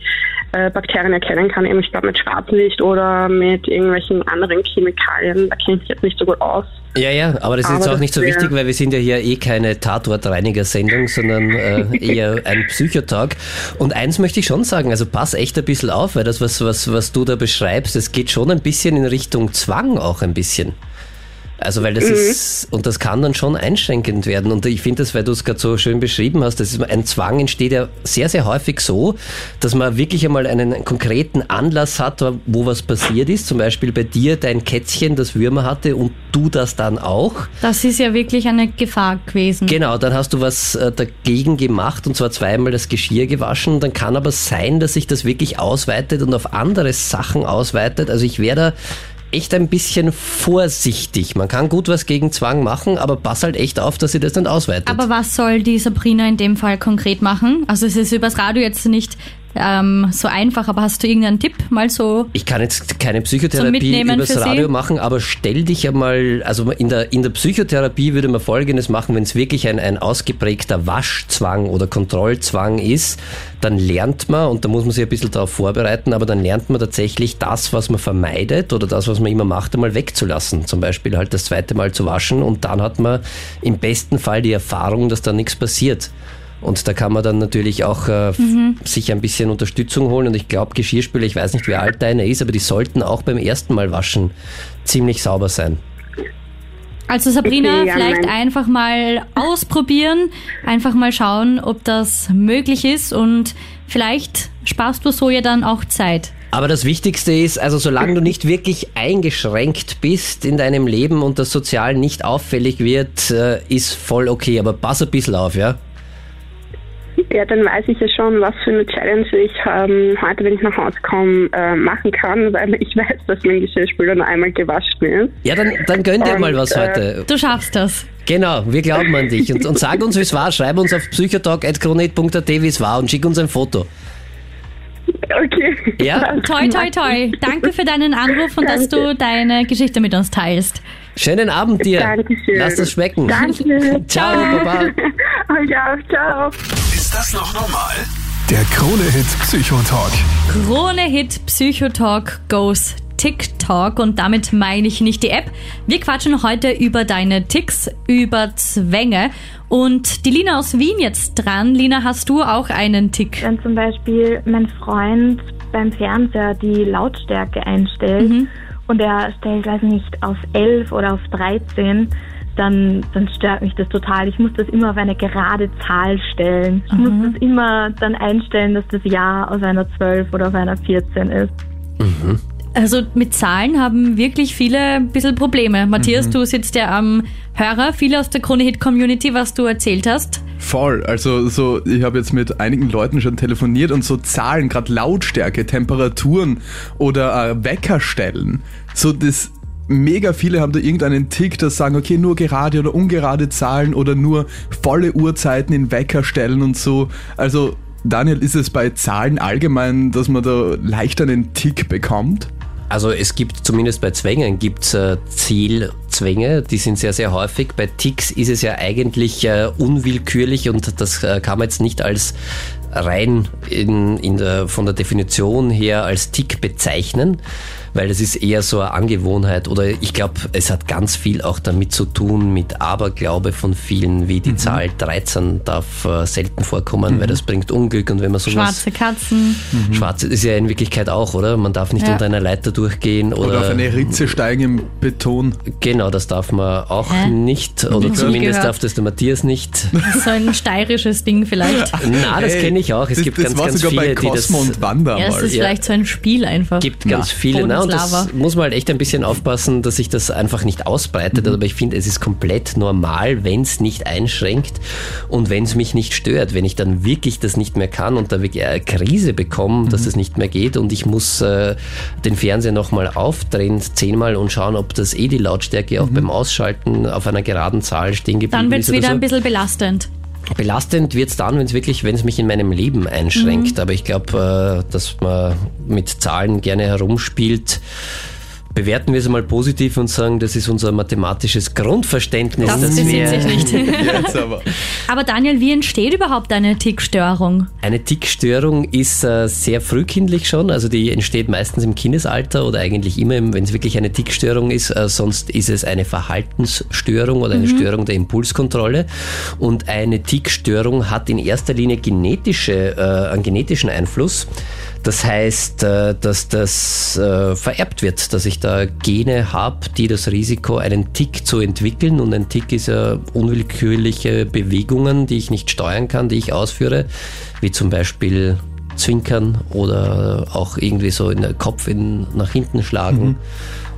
Speaker 7: äh, Bakterien erkennen kann. Eben, ich glaube, mit Schwarzlicht oder mit irgendwelchen anderen Chemikalien. Da kenne ich jetzt nicht so gut aus.
Speaker 4: Ja, ja, aber das ist
Speaker 7: Aber
Speaker 4: jetzt auch
Speaker 7: das
Speaker 4: nicht so wichtig, weil wir sind ja hier eh keine Tatortreiniger-Sendung, sondern äh, eher ein Psychotalk. Und eins möchte ich schon sagen, also pass echt ein bisschen auf, weil das, was, was, was du da beschreibst, es geht schon ein bisschen in Richtung Zwang auch ein bisschen. Also weil das ist, und das kann dann schon einschränkend werden. Und ich finde das, weil du es gerade so schön beschrieben hast, das ist, ein Zwang entsteht ja sehr, sehr häufig so, dass man wirklich einmal einen konkreten Anlass hat, wo was passiert ist. Zum Beispiel bei dir dein Kätzchen, das Würmer hatte und du das dann auch.
Speaker 3: Das ist ja wirklich eine Gefahr gewesen.
Speaker 4: Genau, dann hast du was äh, dagegen gemacht und zwar zweimal das Geschirr gewaschen. Dann kann aber sein, dass sich das wirklich ausweitet und auf andere Sachen ausweitet. Also ich wäre da echt ein bisschen vorsichtig. Man kann gut was gegen Zwang machen, aber pass halt echt auf, dass sie das nicht ausweitet.
Speaker 3: Aber was soll die Sabrina in dem Fall konkret machen? Also es ist übers Radio jetzt nicht ähm, so einfach, aber hast du irgendeinen Tipp mal so?
Speaker 4: Ich kann jetzt keine Psychotherapie
Speaker 3: Mitnehmen
Speaker 4: übers Radio
Speaker 3: Sie?
Speaker 4: machen, aber stell dich einmal, also in der, in der Psychotherapie würde man Folgendes machen, wenn es wirklich ein, ein ausgeprägter Waschzwang oder Kontrollzwang ist, dann lernt man, und da muss man sich ein bisschen darauf vorbereiten, aber dann lernt man tatsächlich das, was man vermeidet oder das, was man immer macht, einmal wegzulassen. Zum Beispiel halt das zweite Mal zu waschen und dann hat man im besten Fall die Erfahrung, dass da nichts passiert. Und da kann man dann natürlich auch äh, f- sich ein bisschen Unterstützung holen. Und ich glaube, Geschirrspüler, ich weiß nicht, wie alt deine ist, aber die sollten auch beim ersten Mal waschen ziemlich sauber sein.
Speaker 3: Also Sabrina,
Speaker 7: Okay, ja,
Speaker 3: vielleicht einfach mal ausprobieren, einfach mal schauen, ob das möglich ist und vielleicht sparst du so ja dann auch Zeit.
Speaker 4: Aber das Wichtigste ist, also solange du nicht wirklich eingeschränkt bist in deinem Leben und das sozial nicht auffällig wird, äh, ist voll okay. Aber pass ein bisschen auf, ja?
Speaker 7: Ja, dann weiß ich ja schon, was für eine Challenge ich ähm, heute, wenn ich nach Hause komme, äh, machen kann, weil ich weiß, dass mein Geschirrspüler nur einmal gewaschen ist.
Speaker 4: Ja, dann, dann gönn dir
Speaker 7: Und,
Speaker 4: mal was
Speaker 7: äh,
Speaker 4: heute.
Speaker 3: Du schaffst das.
Speaker 4: Genau, wir glauben an dich. Und, und sag uns, wie es war. Schreib uns auf psychotalk.kronet.at, wie es war und schick uns ein Foto.
Speaker 7: Okay.
Speaker 4: Ja?
Speaker 3: Toi, toi, toi. Danke für deinen Anruf und dass du deine Geschichte mit uns teilst.
Speaker 4: Schönen Abend dir.
Speaker 7: Dankeschön.
Speaker 4: Lass das schmecken.
Speaker 7: Danke.
Speaker 4: Ciao, Baba.
Speaker 7: Euch auch. Ciao.
Speaker 1: Ist das noch normal? Der Krone-Hit Psychotalk.
Speaker 3: Krone-Hit Psychotalk goes TikTok und damit meine ich nicht die App. Wir quatschen heute über deine Ticks, über Zwänge und die Lina aus Wien jetzt dran. Lina, hast du auch einen Tick?
Speaker 5: Wenn zum Beispiel mein Freund beim Fernseher die Lautstärke einstellt und er stellt, weiß nicht, auf 11 oder auf 13, dann, dann stört mich das total. Ich muss das immer auf eine gerade Zahl stellen. Ich muss das immer dann einstellen, dass das Ja auf einer 12 oder auf einer 14 ist.
Speaker 3: Also mit Zahlen haben wirklich viele ein bisschen Probleme. Matthias, du sitzt ja am Hörer, viele aus der Krone-Hit-Community, was du erzählt hast.
Speaker 2: Voll. Also so, ich habe jetzt mit einigen Leuten schon telefoniert und so Zahlen, gerade Lautstärke, Temperaturen oder äh, Weckerstellen. So das mega viele haben da irgendeinen Tick, das sagen, okay, nur gerade oder ungerade Zahlen oder nur volle Uhrzeiten in Weckerstellen und so. Also Daniel, ist es bei Zahlen allgemein, dass man da leicht einen Tick bekommt?
Speaker 4: Also es gibt zumindest bei Zwängen gibt's äh, Zielzwänge, die sind sehr, sehr häufig. Bei Ticks ist es ja eigentlich äh, unwillkürlich und das äh, kann man jetzt nicht als rein in, in der, von der Definition her als Tick bezeichnen, weil das ist eher so eine Angewohnheit oder ich glaube, es hat ganz viel auch damit zu tun mit Aberglaube von vielen, wie die Zahl 13 darf äh, selten vorkommen, weil das bringt Unglück und wenn man sowas...
Speaker 3: Schwarze Katzen.
Speaker 4: Schwarz ist ja in Wirklichkeit auch, oder? Man darf nicht
Speaker 3: Ja.
Speaker 4: unter einer Leiter durchgehen oder,
Speaker 2: Oder auf eine Ritze steigen im Beton?
Speaker 4: genau, das darf man auch
Speaker 3: Hä?
Speaker 4: nicht oder zumindest darf das der Matthias nicht.
Speaker 3: So ein steirisches Ding vielleicht.
Speaker 4: Na, das kenne ich auch. Es
Speaker 2: das,
Speaker 4: gibt
Speaker 2: das
Speaker 4: ganz,
Speaker 2: war
Speaker 4: ganz
Speaker 2: sogar
Speaker 4: viele,
Speaker 2: bei
Speaker 4: die das
Speaker 2: Cosmo und Wanda
Speaker 3: Ja, es
Speaker 2: mal.
Speaker 3: ist
Speaker 4: Ja.
Speaker 3: vielleicht so ein Spiel einfach.
Speaker 4: gibt ganz
Speaker 2: Na,
Speaker 4: viele. Na, und das
Speaker 3: Bodenslava.
Speaker 4: muss man halt echt ein bisschen aufpassen, dass sich das einfach nicht ausbreitet. Aber ich finde, es ist komplett normal, wenn es nicht einschränkt und wenn es mich nicht stört. Wenn ich dann wirklich das nicht mehr kann und da wirklich eine Krise bekomme, dass es nicht mehr geht und ich muss äh, den Fernseher nochmal aufdrehen, zehnmal und schauen, ob das eh die Lautstärke auch beim Ausschalten auf einer geraden Zahl stehen geblieben
Speaker 3: Dann wird
Speaker 4: ist
Speaker 3: es wieder
Speaker 4: so.
Speaker 3: ein bisschen belastend.
Speaker 4: Belastend wird's dann, wenn es wirklich, wenn es mich in meinem Leben einschränkt. Aber ich glaube, äh, dass man mit Zahlen gerne herumspielt. Bewerten wir es mal positiv und sagen, das ist unser mathematisches Grundverständnis.
Speaker 3: Das interessiert
Speaker 4: wir
Speaker 3: sich nicht.
Speaker 2: Jetzt aber.
Speaker 3: Aber Daniel, wie entsteht überhaupt eine Tickstörung?
Speaker 4: Eine Tickstörung ist äh, sehr frühkindlich schon, also die entsteht meistens im Kindesalter oder eigentlich immer, wenn es wirklich eine Tickstörung ist. Äh, sonst ist es eine Verhaltensstörung oder eine Störung der Impulskontrolle. Und eine Tickstörung hat in erster Linie genetische, äh, einen genetischen Einfluss. Das heißt, äh, dass das äh, vererbt wird, dass ich da Gene habe, die das Risiko, einen Tick zu entwickeln. Und ein Tick ist ja unwillkürliche Bewegungen, die ich nicht steuern kann, die ich ausführe, wie zum Beispiel Zwinkern oder auch irgendwie so in den Kopf in, nach hinten schlagen.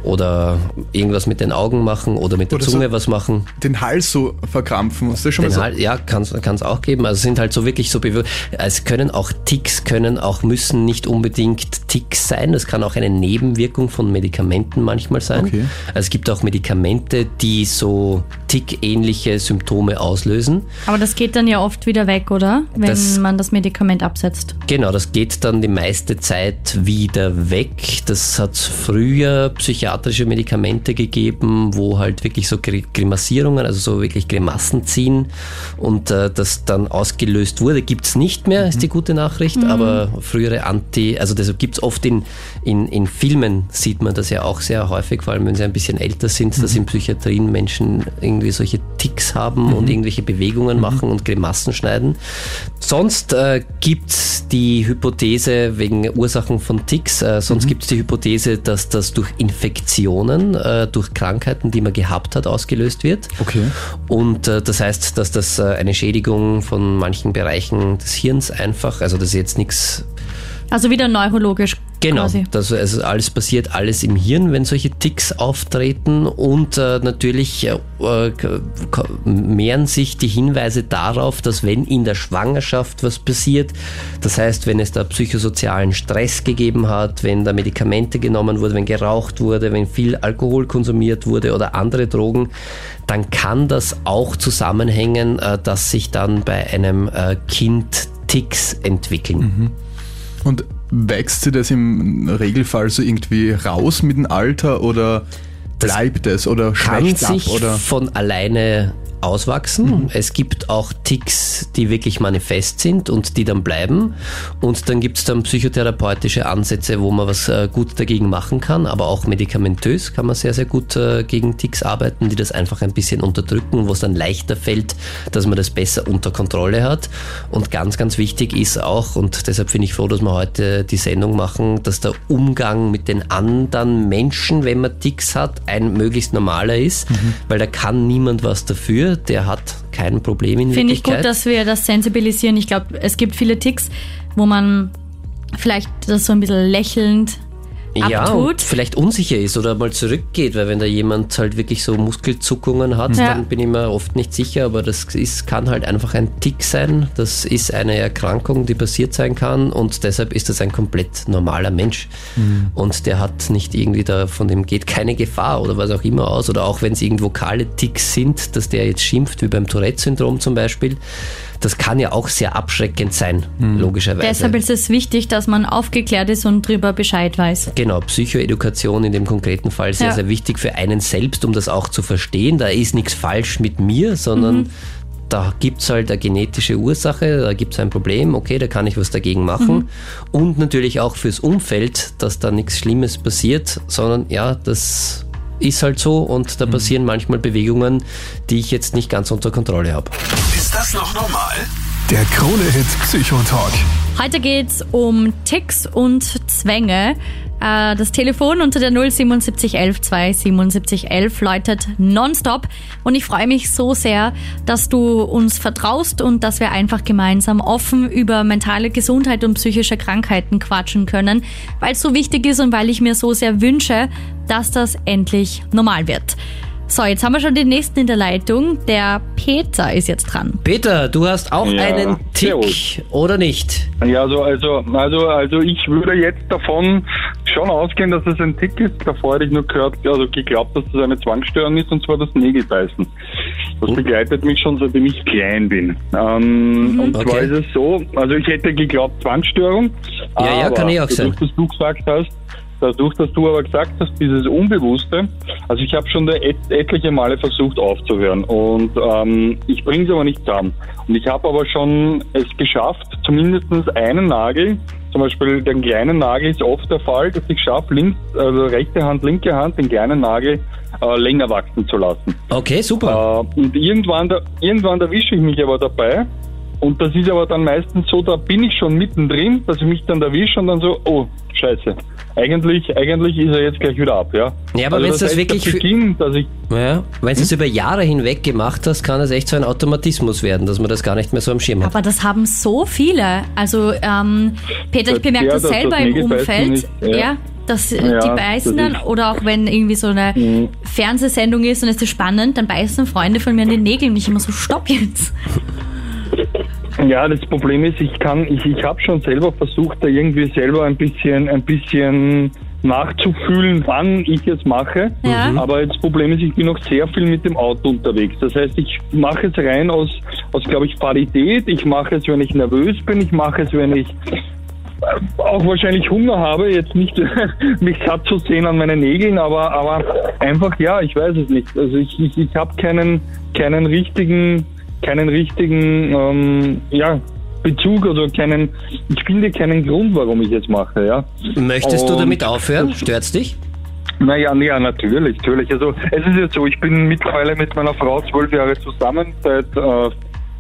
Speaker 4: Oder irgendwas mit den Augen machen oder mit der
Speaker 2: Oder so-
Speaker 4: Zunge was machen.
Speaker 2: Den Hals so verkrampfen. Hast du das schon mal
Speaker 4: Den
Speaker 2: so?
Speaker 4: halt, ja, kann es auch geben. Also es sind halt so wirklich so Es können auch Ticks, können auch, müssen nicht unbedingt Ticks sein. Das kann auch eine Nebenwirkung von Medikamenten manchmal sein.
Speaker 2: Okay.
Speaker 4: Also es gibt auch Medikamente, die so Tick-ähnliche Symptome auslösen.
Speaker 3: Aber das geht dann ja oft wieder weg, oder? Wenn
Speaker 4: Das-
Speaker 3: man das Medikament absetzt.
Speaker 4: Genau, das geht dann die meiste Zeit wieder weg. Das hat früher psychiatrische Medikamente gegeben, wo halt wirklich so Gri- Grimassierungen, also so wirklich Grimassen ziehen und äh, das dann ausgelöst wurde. Gibt's nicht mehr, ist die gute Nachricht, aber frühere Anti, also deshalb gibt's oft in, in, in Filmen, sieht man das ja auch sehr häufig, vor allem wenn sie ein bisschen älter sind, dass in Psychiatrien Menschen irgendwie solche Ticks haben und irgendwelche Bewegungen machen und Grimassen schneiden. Sonst äh, gibt's die Hypothese wegen Ursachen von Ticks, äh, sonst gibt's die Hypothese, dass das durch Infektionen, äh, durch Krankheiten, die man gehabt hat, ausgelöst wird.
Speaker 2: Okay.
Speaker 4: Und äh, das heißt, dass das äh, eine Schädigung von manchen Bereichen des Hirns einfach, also das ist jetzt nichts
Speaker 3: Also wieder neurologisch
Speaker 4: Genau,
Speaker 3: quasi.
Speaker 4: das, also alles passiert alles im Hirn, wenn solche Ticks auftreten und äh, natürlich äh, mehren sich die Hinweise darauf, dass wenn in der Schwangerschaft was passiert, das heißt, wenn es da psychosozialen Stress gegeben hat, wenn da Medikamente genommen wurden, wenn geraucht wurde, wenn viel Alkohol konsumiert wurde oder andere Drogen, dann kann das auch zusammenhängen, äh, dass sich dann bei einem äh, Kind Ticks entwickeln.
Speaker 2: Und wächst sie das im Regelfall so irgendwie raus mit dem Alter oder bleibt es oder
Speaker 4: kann
Speaker 2: schwächt ab
Speaker 4: sich
Speaker 2: oder
Speaker 4: von alleine auswachsen. Es gibt auch Ticks, die wirklich manifest sind und die dann bleiben. Und dann gibt es dann psychotherapeutische Ansätze, wo man was äh, gut dagegen machen kann, aber auch medikamentös kann man sehr, sehr gut äh, gegen Ticks arbeiten, die das einfach ein bisschen unterdrücken, wo es dann leichter fällt, dass man das besser unter Kontrolle hat. Und ganz, ganz wichtig ist auch, und deshalb bin ich froh, dass wir heute die Sendung machen, dass der Umgang mit den anderen Menschen, wenn man Ticks hat, ein möglichst normaler ist, weil da kann niemand was dafür, der hat kein Problem in
Speaker 3: Finde ich gut, dass wir das sensibilisieren. Ich glaube, es gibt viele Ticks, wo man vielleicht das so ein bisschen lächelnd
Speaker 4: ja,
Speaker 3: abtut.
Speaker 4: vielleicht unsicher ist oder mal zurückgeht, weil wenn da jemand halt wirklich so Muskelzuckungen hat,
Speaker 3: Ja.
Speaker 4: dann bin ich mir oft nicht sicher, aber das ist, kann halt einfach ein Tick sein. Das ist eine Erkrankung, die passiert sein kann und deshalb ist das ein komplett normaler Mensch. Und der hat nicht irgendwie da, von dem geht keine Gefahr oder was auch immer aus oder auch wenn es irgendwo vokale Ticks sind, dass der jetzt schimpft, wie beim Tourette-Syndrom zum Beispiel. Das kann ja auch sehr abschreckend sein, logischerweise.
Speaker 3: Deshalb ist es wichtig, dass man aufgeklärt ist und drüber Bescheid weiß.
Speaker 4: Genau, Psychoedukation in dem konkreten Fall sehr,
Speaker 3: Ja.
Speaker 4: sehr wichtig für einen selbst, um das auch zu verstehen. Da ist nichts falsch mit mir, sondern
Speaker 3: Mhm.
Speaker 4: da gibt's halt eine genetische Ursache, da gibt's ein Problem, okay, da kann ich was dagegen machen.
Speaker 3: Mhm.
Speaker 4: Und natürlich auch fürs Umfeld, dass da nichts Schlimmes passiert, sondern ja, das ist halt so und
Speaker 3: Mhm.
Speaker 4: da passieren manchmal Bewegungen, die ich jetzt nicht ganz unter Kontrolle habe.
Speaker 1: Ist das noch normal? Der Krone-Hit Psychotalk.
Speaker 3: Heute geht's um Ticks und Zwänge. Äh, Das Telefon unter der 07711 27711 läutet nonstop und ich freue mich so sehr, dass du uns vertraust und dass wir einfach gemeinsam offen über mentale Gesundheit und psychische Krankheiten quatschen können, weil es so wichtig ist und weil ich mir so sehr wünsche, dass das endlich normal wird. So, jetzt haben wir schon den nächsten in der Leitung. Der Peter ist jetzt dran.
Speaker 4: Peter, du hast auch
Speaker 8: Ja,
Speaker 4: einen Tick, oder nicht?
Speaker 8: Ja, also, also, also, also ich würde jetzt davon schon ausgehen, dass es ein Tick ist. Davor hätte ich nur gehört, also geglaubt, dass es eine Zwangsstörung ist, und zwar das Nägelbeißen. Das begleitet mich schon, seitdem ich klein bin. Ähm, und zwar
Speaker 4: Okay.
Speaker 8: ist es so, also ich hätte geglaubt Zwangsstörung.
Speaker 4: Ja, ja, kann eh auch sein.
Speaker 8: Dadurch, dass du gesagt hast, dadurch, dass du aber gesagt hast, dieses Unbewusste, also ich habe schon et etliche Male versucht aufzuhören und ähm, ich bringe es aber nicht zusammen. Und ich habe aber schon es geschafft, zumindest einen Nagel, zum Beispiel den kleinen Nagel ist oft der Fall, dass ich schaffe, links, also rechte Hand, linke Hand, den kleinen Nagel äh, länger wachsen zu lassen.
Speaker 4: Okay, super.
Speaker 8: Äh, und irgendwann, da, irgendwann erwische ich mich aber dabei. Und das ist aber dann meistens so, da bin ich schon mittendrin, dass ich mich dann erwische und dann so, oh, scheiße. Eigentlich, eigentlich ist er jetzt gleich wieder ab, ja.
Speaker 4: Ja, aber
Speaker 8: also
Speaker 4: wenn's das
Speaker 8: heißt,
Speaker 4: wirklich
Speaker 8: Beginn, dass ich,
Speaker 4: Ja, wenn du es über Jahre hinweg gemacht hast, kann es echt so ein Automatismus werden, dass man das gar nicht mehr so am Schirm hat.
Speaker 3: Aber das haben so viele. Also, ähm, Peter, ich
Speaker 8: Das-
Speaker 3: bemerke
Speaker 8: ja,
Speaker 3: das
Speaker 8: das-
Speaker 3: selber
Speaker 8: das
Speaker 3: im Umfeld.
Speaker 8: ist-
Speaker 3: ja.
Speaker 8: ja.
Speaker 3: dass
Speaker 8: Ja,
Speaker 3: die beißen
Speaker 8: das
Speaker 3: dann oder auch wenn irgendwie so eine
Speaker 8: Mhm.
Speaker 3: Fernsehsendung ist und es ist spannend, dann beißen Freunde von mir an den Nägeln und ich immer so, stopp jetzt.
Speaker 8: Ja, das Problem ist, ich kann, ich, ich habe schon selber versucht, da irgendwie selber ein bisschen, ein bisschen nachzufühlen, wann ich es mache.
Speaker 3: Ja. Mhm.
Speaker 8: Aber das Problem ist, ich bin noch sehr viel mit dem Auto unterwegs. Das heißt, ich mache es rein aus, aus glaube ich, Qualität. Ich mache es, wenn ich nervös bin. Ich mache es, wenn ich äh, auch wahrscheinlich Hunger habe, jetzt nicht mich satt zu sehen an meinen Nägeln, aber, aber einfach ja, ich weiß es nicht. Also ich, ich, ich habe keinen, keinen richtigen, keinen richtigen ähm, ja, Bezug oder keinen, ich finde keinen Grund, warum ich es mache, ja.
Speaker 4: Möchtest du
Speaker 8: Und-
Speaker 4: damit aufhören? Stört's dich?
Speaker 8: Naja, ja, natürlich, natürlich. Also es ist jetzt so, ich bin mittlerweile mit meiner Frau zwölf Jahre zusammen, seit äh,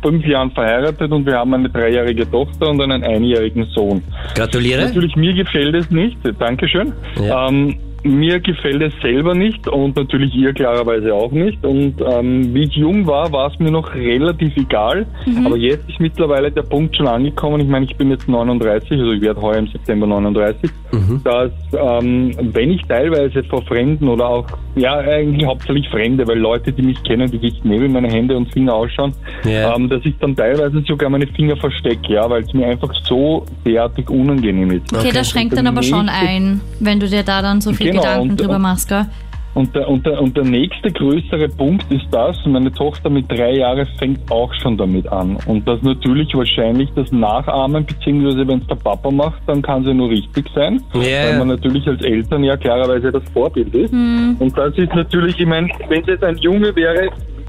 Speaker 8: fünf Jahren verheiratet und wir haben eine dreijährige Tochter und einen einjährigen Sohn.
Speaker 4: Gratuliere.
Speaker 8: Natürlich, mir gefällt es nicht. Dankeschön.
Speaker 4: Ja.
Speaker 8: Ähm, mir gefällt es selber nicht und natürlich ihr klarerweise auch nicht. Und ähm, wie ich jung war, war es mir noch relativ egal. Aber jetzt ist mittlerweile der Punkt schon angekommen. Ich meine, ich bin jetzt 39, also ich werde heuer im September 39, dass ähm, wenn ich teilweise vor Fremden oder auch, ja, eigentlich hauptsächlich Fremde, weil Leute, die mich kennen, die wissen eh, wie meine Hände und Finger ausschauen,
Speaker 4: Ja.
Speaker 8: ähm, dass ich dann teilweise sogar meine Finger verstecke, ja, weil es mir einfach so derartig unangenehm ist.
Speaker 3: Okay, das schränkt dann aber schon ein, wenn du dir da dann so viel
Speaker 8: Genau,
Speaker 3: Gedanken
Speaker 8: und-
Speaker 3: drüber machst, gell?
Speaker 8: Und der, und, der, und der nächste größere Punkt ist das, meine Tochter mit drei Jahren fängt auch schon damit an. Und das natürlich wahrscheinlich das Nachahmen, beziehungsweise wenn es der Papa macht, dann kann sie nur richtig sein.
Speaker 4: Ja.
Speaker 8: Weil man natürlich als Eltern ja klarerweise das Vorbild ist. Und das ist natürlich, ich meine, wenn es jetzt ein Junge wäre,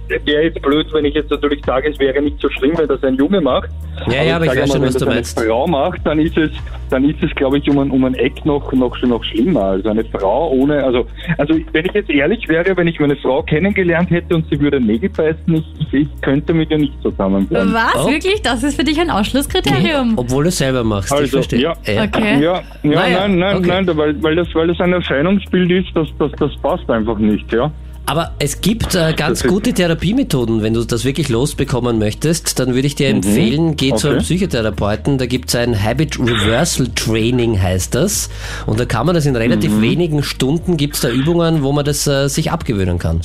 Speaker 8: wäre jetzt blöd, wenn ich jetzt natürlich sage, es wäre nicht so schlimm, wenn das ein Junge macht.
Speaker 4: Ja, ja, aber ich
Speaker 8: sage
Speaker 4: weiß
Speaker 8: mal,
Speaker 4: schon,
Speaker 8: wenn
Speaker 4: was
Speaker 8: das
Speaker 4: du
Speaker 8: eine
Speaker 4: meinst.
Speaker 8: Frau macht, dann ist es, dann ist es, glaube ich, um ein, um ein Eck noch, noch, noch schlimmer. Also eine Frau ohne, also, also wenn ich jetzt ehrlich wäre, wenn ich meine Frau kennengelernt hätte und sie würde Nägel beißen, ich, ich könnte mit ihr nicht zusammenbleiben.
Speaker 3: Was?
Speaker 4: Oh.
Speaker 3: Wirklich? Das ist für dich ein Ausschlusskriterium?
Speaker 4: Obwohl du es selber machst. ich
Speaker 8: Also,
Speaker 4: verstehe.
Speaker 8: ja.
Speaker 3: Okay.
Speaker 8: Ja, ja,
Speaker 4: Naja,
Speaker 8: nein, nein,
Speaker 4: okay.
Speaker 8: nein, weil, weil, das, weil das ein Erscheinungsbild ist, das, das, das passt einfach nicht, ja.
Speaker 4: Aber es gibt äh, ganz gute Therapiemethoden. Wenn du das wirklich losbekommen möchtest, dann würde ich dir empfehlen, geh zu einem
Speaker 8: Mhm. Okay.
Speaker 4: Psychotherapeuten. Da gibt es ein Habit Reversal Training, heißt das. Und da kann man das in relativ
Speaker 8: Mhm.
Speaker 4: wenigen Stunden, gibt es da Übungen, wo man das äh, sich abgewöhnen kann.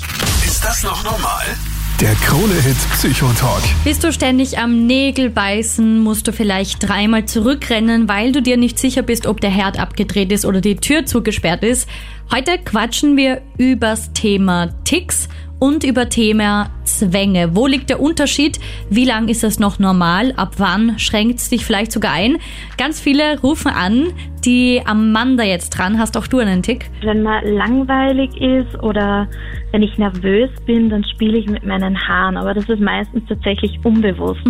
Speaker 1: Ist das noch normal? Der Krone-Hit Psychotalk.
Speaker 3: Bist du ständig am Nägel beißen, musst du vielleicht dreimal zurückrennen, weil du dir nicht sicher bist, ob der Herd abgedreht ist oder die Tür zugesperrt ist. Heute quatschen wir übers Thema Ticks und über Thema Zwänge. Wo liegt der Unterschied? Wie lang ist es noch normal? Ab wann schränkt es dich vielleicht sogar ein? Ganz viele rufen an. Die Amanda jetzt dran. Hast auch du einen Tick?
Speaker 5: Wenn man langweilig ist oder wenn ich nervös bin, dann spiele ich mit meinen Haaren. Aber das ist meistens tatsächlich unbewusst.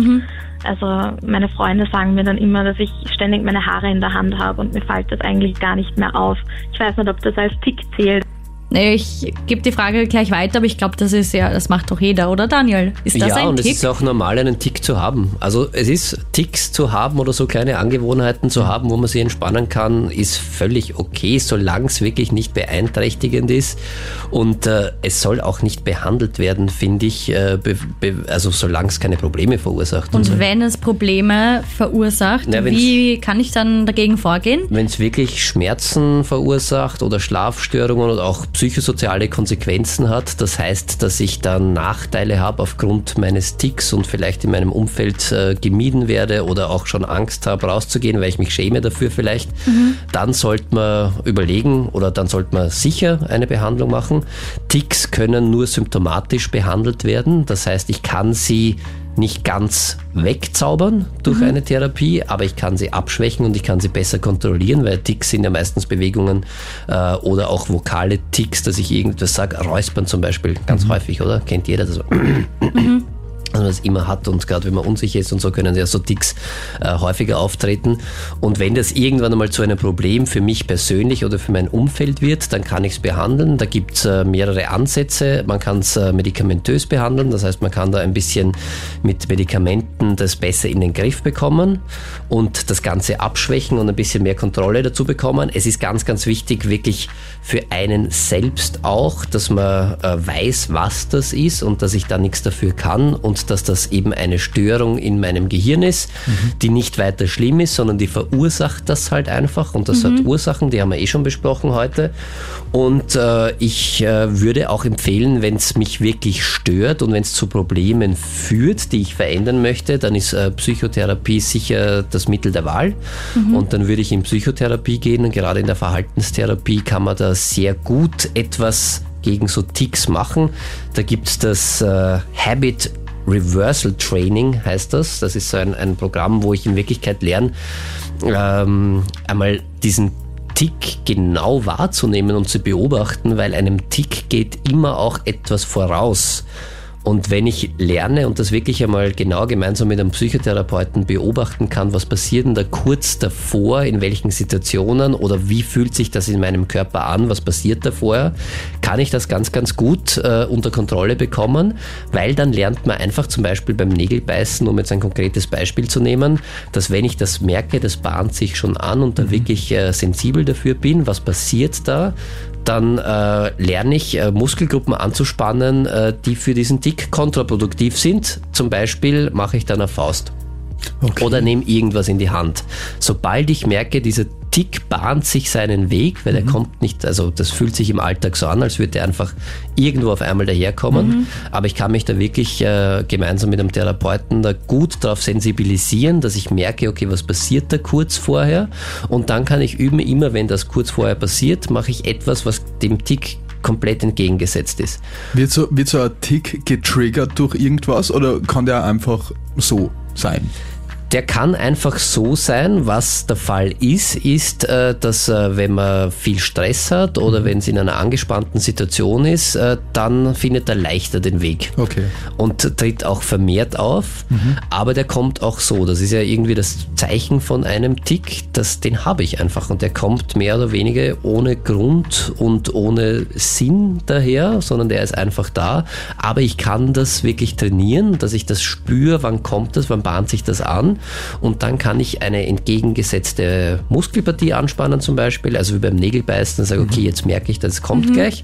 Speaker 5: Also meine Freunde sagen mir dann immer, dass ich ständig meine Haare in der Hand habe und mir fällt das eigentlich gar nicht mehr auf. Ich weiß nicht, ob das als Tick zählt.
Speaker 3: Ich gebe die Frage gleich weiter, aber ich glaube, das ist ja, das macht doch jeder, oder Daniel? Ist das
Speaker 4: ja,
Speaker 3: ein
Speaker 4: und es
Speaker 3: Tick?
Speaker 4: ist auch normal, einen Tick zu haben. Also es ist, Ticks zu haben oder so kleine Angewohnheiten zu haben, wo man sich entspannen kann, ist völlig okay, solange es wirklich nicht beeinträchtigend ist. Und äh, es soll auch nicht behandelt werden, finde ich, äh, also solange es keine Probleme verursacht.
Speaker 3: Und wenn es Probleme verursacht,
Speaker 4: Na,
Speaker 3: wie kann ich dann dagegen vorgehen?
Speaker 4: Wenn es wirklich Schmerzen verursacht oder Schlafstörungen oder auch psychosoziale Konsequenzen hat, das heißt, dass ich dann Nachteile habe aufgrund meines Ticks und vielleicht in meinem Umfeld äh, gemieden werde oder auch schon Angst habe, rauszugehen, weil ich mich schäme dafür vielleicht, dann sollte man überlegen oder dann sollte man sicher eine Behandlung machen. Ticks können nur symptomatisch behandelt werden, das heißt, ich kann sie nicht ganz wegzaubern durch eine Therapie, aber ich kann sie abschwächen und ich kann sie besser kontrollieren, weil Ticks sind ja meistens Bewegungen äh, oder auch vokale Ticks, dass ich irgendwas sage, Räuspern zum Beispiel, ganz häufig, oder? Kennt jeder das? dass man das immer hat und gerade wenn man unsicher ist und so können ja so Ticks äh, häufiger auftreten. Und wenn das irgendwann einmal zu einem Problem für mich persönlich oder für mein Umfeld wird, dann kann ich es behandeln. Da gibt es äh, mehrere Ansätze. Man kann es äh, medikamentös behandeln, das heißt man kann da ein bisschen mit Medikamenten das besser in den Griff bekommen und das Ganze abschwächen und ein bisschen mehr Kontrolle dazu bekommen. Es ist ganz, ganz wichtig, wirklich für einen selbst auch, dass man äh, weiß, was das ist und dass ich da nichts dafür kann und dass das eben eine Störung in meinem Gehirn ist, die nicht weiter schlimm ist, sondern die verursacht das halt einfach und das hat Ursachen, die haben wir eh schon besprochen heute. Und äh, ich äh, würde auch empfehlen, wenn es mich wirklich stört und wenn es zu Problemen führt, die ich verändern möchte, dann ist Psychotherapie sicher das Mittel der Wahl. Und dann würde ich in Psychotherapie gehen und gerade in der Verhaltenstherapie kann man da sehr gut etwas gegen so Ticks machen. Da gibt's das äh, Habit Reversal Training, heißt das. Das ist so ein, ein Programm, wo ich in Wirklichkeit lerne, ähm, einmal diesen Tick genau wahrzunehmen und zu beobachten, weil einem Tick geht immer auch etwas voraus. Und wenn ich lerne und das wirklich einmal genau gemeinsam mit einem Psychotherapeuten beobachten kann, was passiert denn da kurz davor, in welchen Situationen oder wie fühlt sich das in meinem Körper an, was passiert da vorher, kann ich das ganz, ganz gut äh, unter Kontrolle bekommen, weil dann lernt man einfach zum Beispiel beim Nägelbeißen, um jetzt ein konkretes Beispiel zu nehmen, dass wenn ich das merke, das bahnt sich schon an und da wirklich äh, sensibel dafür bin, was passiert da, dann äh, lerne ich äh, Muskelgruppen anzuspannen, äh, die für diesen Tick kontraproduktiv sind. Zum Beispiel mache ich dann eine Faust
Speaker 2: Okay.
Speaker 4: oder nehme irgendwas in die Hand. Sobald ich merke, dieser Tick bahnt sich seinen Weg, weil er kommt nicht, also das fühlt sich im Alltag so an, als würde er einfach irgendwo auf einmal daherkommen. Aber ich kann mich da wirklich äh, gemeinsam mit einem Therapeuten da gut darauf sensibilisieren, dass ich merke, okay, was passiert da kurz vorher? Und dann kann ich üben, immer wenn das kurz vorher passiert, mache ich etwas, was dem Tick komplett entgegengesetzt ist.
Speaker 2: Wird so, wird so ein Tick getriggert durch irgendwas oder kann der einfach so sein?
Speaker 4: Der kann einfach so sein. Was der Fall ist, ist, äh, dass äh, wenn man viel Stress hat oder wenn es in einer angespannten Situation ist, äh, dann findet er leichter den Weg.
Speaker 2: Okay.
Speaker 4: Und tritt auch vermehrt auf, aber der kommt auch so. Das ist ja irgendwie das Zeichen von einem Tick, das, den habe ich einfach und der kommt mehr oder weniger ohne Grund und ohne Sinn daher, sondern der ist einfach da. Aber ich kann das wirklich trainieren, dass ich das spüre, wann kommt das, wann bahnt sich das an und dann kann ich eine entgegengesetzte Muskelpartie anspannen zum Beispiel, also wie beim Nägelbeißen, sage okay, jetzt merke ich, das kommt gleich.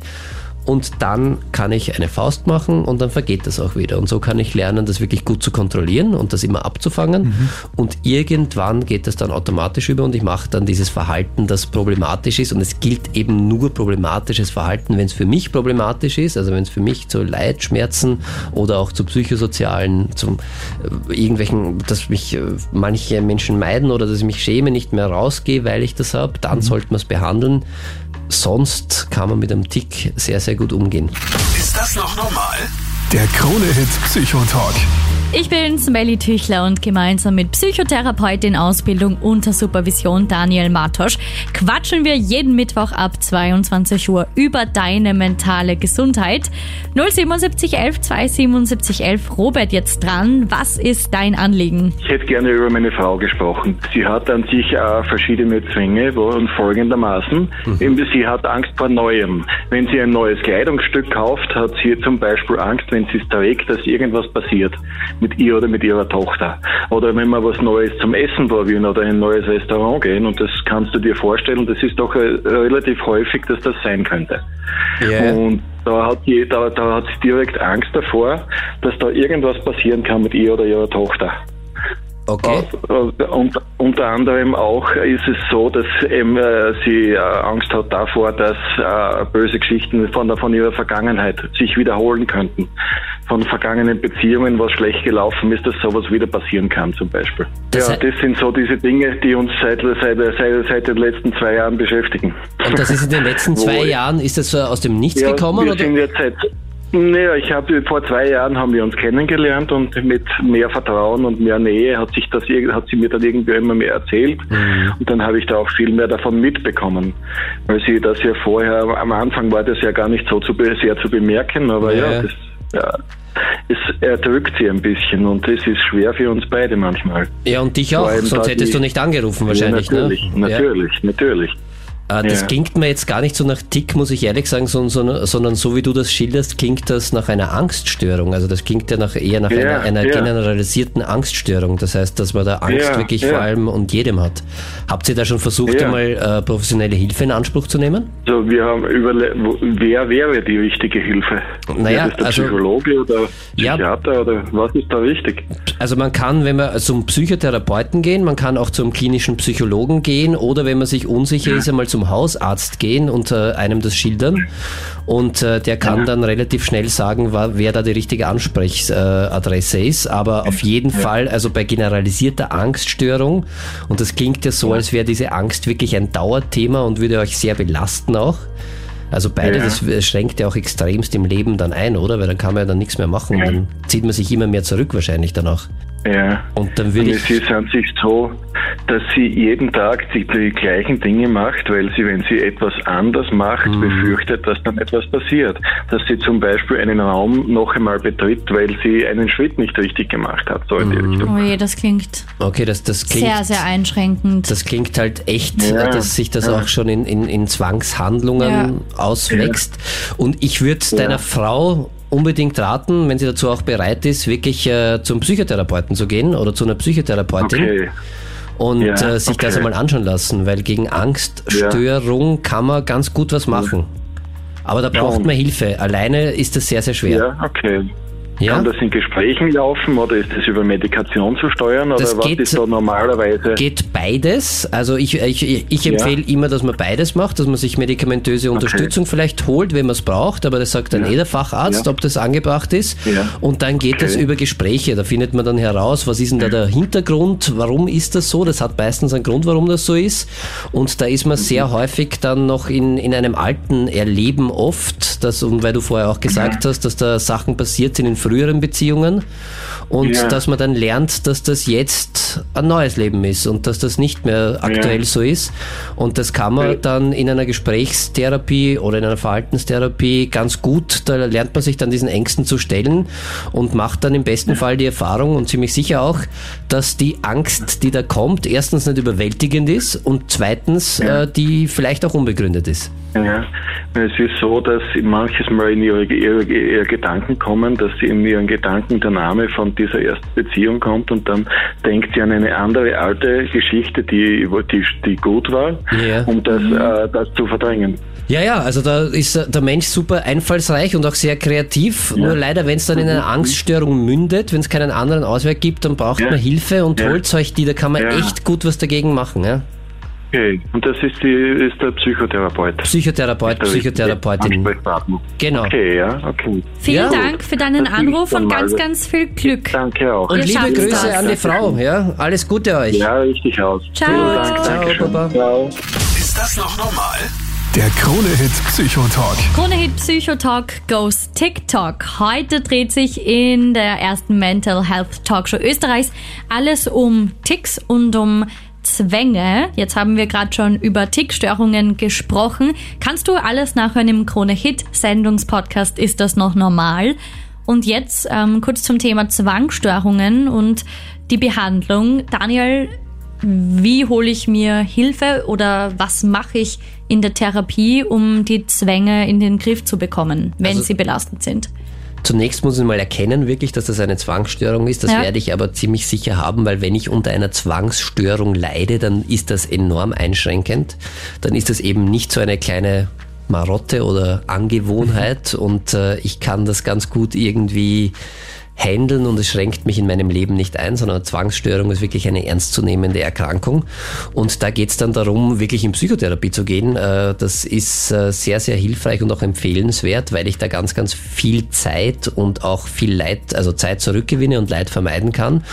Speaker 4: Und dann kann ich eine Faust machen und dann vergeht das auch wieder. Und so kann ich lernen, das wirklich gut zu kontrollieren und das immer abzufangen. Und irgendwann geht das dann automatisch über und ich mache dann dieses Verhalten, das problematisch ist. Und es gilt eben nur problematisches Verhalten, wenn es für mich problematisch ist, also wenn es für mich zu Leid, Schmerzen oder auch zu psychosozialen, zum äh, irgendwelchen, dass mich äh, manche Menschen meiden oder dass ich mich schäme, nicht mehr rausgehe, weil ich das habe, dann sollte man es behandeln. Sonst kann man mit einem Tick sehr, sehr gut umgehen.
Speaker 1: Ist das noch normal? Der Krone-Hit Psychotalk.
Speaker 3: Ich bin's, Melly Tüchler und gemeinsam mit Psychotherapeut in Ausbildung unter Supervision Daniel Martosch quatschen wir jeden Mittwoch ab 22 Uhr über deine mentale Gesundheit. 07711 27711 Robert jetzt dran. Was ist dein Anliegen?
Speaker 9: Ich hätte gerne über meine Frau gesprochen. Sie hat an sich äh, verschiedene Zwänge und folgendermaßen. Eben, Sie hat Angst vor Neuem. Wenn sie ein neues Kleidungsstück kauft, hat sie zum Beispiel Angst, wenn sie es trägt, dass irgendwas passiert mit ihr oder mit ihrer Tochter. Oder wenn wir was Neues zum Essen probieren oder in ein neues Restaurant gehen und das kannst du dir vorstellen, das ist doch äh, relativ häufig, dass das sein könnte. Und da hat, sie, da, da hat sie direkt Angst davor, dass da irgendwas passieren kann mit ihr oder ihrer Tochter.
Speaker 4: Okay.
Speaker 9: Äh, Und, unter anderem auch ist es so, dass eben, äh, sie äh, Angst hat davor, dass äh, böse Geschichten von, von ihrer Vergangenheit sich wiederholen könnten. Von vergangenen Beziehungen, was schlecht gelaufen ist, dass sowas wieder passieren kann zum Beispiel.
Speaker 4: Das
Speaker 9: ja, das sind so diese Dinge, die uns seit, seit, seit, seit den letzten zwei Jahren beschäftigen.
Speaker 4: Und das ist in den letzten zwei Jahren, ist das so aus dem Nichts
Speaker 9: Ja,
Speaker 4: gekommen?
Speaker 9: wir
Speaker 4: Oder?
Speaker 9: sind jetzt seit naja, ich habe vor zwei Jahren haben wir uns kennengelernt und mit mehr Vertrauen und mehr Nähe hat sich das hat sie mir dann irgendwie immer mehr erzählt
Speaker 4: Mhm.
Speaker 9: und dann habe ich da auch viel mehr davon mitbekommen, weil sie das ja vorher am Anfang war das ja gar nicht so zu sehr zu bemerken, aber
Speaker 4: Ja.
Speaker 9: ja, das ja, es erdrückt sie ein bisschen und das ist schwer für uns beide manchmal.
Speaker 4: Ja, und dich auch, sonst hättest du nicht angerufen wahrscheinlich.
Speaker 9: ja, natürlich,
Speaker 4: ne?
Speaker 9: natürlich, natürlich.
Speaker 4: Äh, das
Speaker 9: Ja.
Speaker 4: klingt mir jetzt gar nicht so nach Tick, muss ich ehrlich sagen, so, so, sondern so wie du das schilderst, klingt das nach einer Angststörung. Also das klingt ja nach, eher nach
Speaker 9: Ja,
Speaker 4: einer, einer
Speaker 9: ja.
Speaker 4: generalisierten Angststörung. Das heißt, dass man da Angst wirklich vor allem und jedem hat. Habt ihr da schon versucht, einmal äh, professionelle Hilfe in Anspruch zu nehmen?
Speaker 9: Also wir haben überle wo- wer wäre die richtige Hilfe?
Speaker 4: Naja,
Speaker 9: das der
Speaker 4: also-
Speaker 9: Psychologe oder. Psychiater oder was ist da wichtig?
Speaker 4: Also man kann, wenn man zum Psychotherapeuten gehen, man kann auch zum klinischen Psychologen gehen oder wenn man sich unsicher ist, einmal zum Hausarzt gehen und äh, einem das schildern. Und äh, der kann dann relativ schnell sagen, wer da die richtige Ansprechadresse ist. Aber auf jeden Fall, also bei generalisierter Angststörung, und das klingt ja so, als wäre diese Angst wirklich ein Dauerthema und würde euch sehr belasten auch. Also beide,
Speaker 9: Ja.
Speaker 4: das schränkt ja auch extremst im Leben dann ein, oder? Weil dann kann man ja dann nichts mehr machen. Dann zieht man sich immer mehr zurück wahrscheinlich danach.
Speaker 9: Ja.
Speaker 4: Und dann würde
Speaker 9: es
Speaker 4: ich.
Speaker 9: ist an sich so, dass sie jeden Tag die, die gleichen Dinge macht, weil sie, wenn sie etwas anders macht,
Speaker 4: Mhm.
Speaker 9: befürchtet, dass dann etwas passiert. Dass sie zum Beispiel einen Raum noch einmal betritt, weil sie einen Schritt nicht richtig gemacht hat, so in die
Speaker 4: Mhm.
Speaker 9: Richtung.
Speaker 3: Oh je, das klingt
Speaker 4: Okay, das, das klingt.
Speaker 3: sehr, sehr einschränkend.
Speaker 4: Das klingt halt echt,
Speaker 9: Ja,
Speaker 4: dass sich das
Speaker 9: ja.
Speaker 4: auch schon in, in, in Zwangshandlungen
Speaker 3: Ja.
Speaker 4: auswächst. Und ich würde deiner Frau unbedingt raten, wenn sie dazu auch bereit ist, wirklich äh, zum Psychotherapeuten zu gehen oder zu einer Psychotherapeutin
Speaker 9: Okay.
Speaker 4: Und
Speaker 9: Ja,
Speaker 4: äh, sich das
Speaker 9: okay.
Speaker 4: einmal anschauen lassen, weil gegen Angststörung kann man ganz gut was machen. Aber da braucht man Hilfe. Alleine ist das sehr, sehr schwer.
Speaker 9: Ja, okay.
Speaker 4: Ja?
Speaker 9: Kann das in Gesprächen laufen oder ist das über Medikation zu steuern oder
Speaker 4: Das
Speaker 9: was
Speaker 4: geht-
Speaker 9: ist da normalerweise?
Speaker 4: Geht beides. Also ich, ich, ich empfehle immer, dass man beides macht, dass man sich medikamentöse Unterstützung vielleicht holt, wenn man es braucht, aber das sagt dann
Speaker 9: Ja.
Speaker 4: eh der Facharzt,
Speaker 9: Ja.
Speaker 4: ob das angebracht ist.
Speaker 9: Ja.
Speaker 4: Und dann geht es
Speaker 9: Okay.
Speaker 4: über Gespräche. Da findet man dann heraus, was ist denn da der Hintergrund, warum ist das so? Das hat meistens einen Grund, warum das so ist. Und da ist man
Speaker 9: Mhm.
Speaker 4: sehr häufig dann noch in, in einem alten Erleben oft, das, und weil du vorher auch gesagt hast, dass da Sachen passiert sind in früheren Beziehungen und
Speaker 9: Ja.
Speaker 4: dass man dann lernt, dass das jetzt ein neues Leben ist und dass das nicht mehr aktuell
Speaker 9: Ja.
Speaker 4: so ist. Und das kann man dann in einer Gesprächstherapie oder in einer Verhaltenstherapie ganz gut, da lernt man sich dann diesen Ängsten zu stellen und macht dann im besten Fall die Erfahrung und ziemlich sicher auch, dass die Angst, die da kommt, erstens nicht überwältigend ist und zweitens, äh, die vielleicht auch unbegründet ist.
Speaker 9: Ja, es ist so, dass manches Mal in ihre, ihre, ihre Gedanken kommen, dass sie in ihren Gedanken der Name von dieser ersten Beziehung kommt und dann denkt sie an eine andere alte Geschichte, die, die, die gut war,
Speaker 4: Ja.
Speaker 9: um das, äh, das zu verdrängen.
Speaker 4: Ja, ja, also da ist äh, der Mensch super einfallsreich und auch sehr kreativ. Nur leider, wenn es dann in eine Angststörung mündet, wenn es keinen anderen Ausweg gibt, dann braucht
Speaker 9: Ja.
Speaker 4: man Hilfe und
Speaker 9: Ja.
Speaker 4: holt euch die. Da kann man
Speaker 9: Ja.
Speaker 4: echt gut was dagegen machen. Ja?
Speaker 9: Okay, und das ist, die, ist der Psychotherapeut.
Speaker 4: Psychotherapeut,
Speaker 9: Der richtige
Speaker 4: Psychotherapeutin. Genau.
Speaker 9: Okay, ja, okay.
Speaker 3: Vielen
Speaker 4: Ja.
Speaker 3: Dank für deinen
Speaker 9: Das ist
Speaker 3: Anruf und ganz, ganz viel Glück.
Speaker 9: Danke auch.
Speaker 4: Und liebe Grüße
Speaker 3: das.
Speaker 4: an die Frau. Ja, alles Gute euch.
Speaker 9: Ja, richtig aus.
Speaker 3: Ciao.
Speaker 9: Vielen Dank,
Speaker 4: Ciao,
Speaker 9: Dankeschön.
Speaker 4: Baba.
Speaker 9: Ciao.
Speaker 1: Ist das noch normal? Der Krone-Hit Psychotalk.
Speaker 3: Krone-Hit Psychotalk goes TikTok. Heute dreht sich in der ersten Mental Health Talkshow Österreichs alles um Ticks und um Zwänge. Jetzt haben wir gerade schon über Tickstörungen gesprochen. Kannst du alles nachhören im Krone-Hit Sendungspodcast Ist das noch normal? Und jetzt ähm, kurz zum Thema Zwangsstörungen und die Behandlung. Daniel, wie hole ich mir Hilfe oder was mache ich in der Therapie, um die Zwänge in den Griff zu bekommen, wenn
Speaker 4: Also-
Speaker 3: sie belastend sind?
Speaker 4: Zunächst muss ich mal erkennen, wirklich, dass das eine Zwangsstörung ist. Das
Speaker 3: Ja.
Speaker 4: werde ich aber ziemlich sicher haben, weil wenn ich unter einer Zwangsstörung leide, dann ist das enorm einschränkend. Dann ist das eben nicht so eine kleine Marotte oder Angewohnheit und äh, ich kann das ganz gut irgendwie handeln und es schränkt mich in meinem Leben nicht ein, sondern Zwangsstörung ist wirklich eine ernstzunehmende Erkrankung. Und da geht es dann darum, wirklich in Psychotherapie zu gehen. Äh, Das ist äh, sehr, sehr hilfreich und auch empfehlenswert, weil ich da ganz, ganz viel Zeit und auch viel Leid, also Zeit zurückgewinne und Leid vermeiden kann.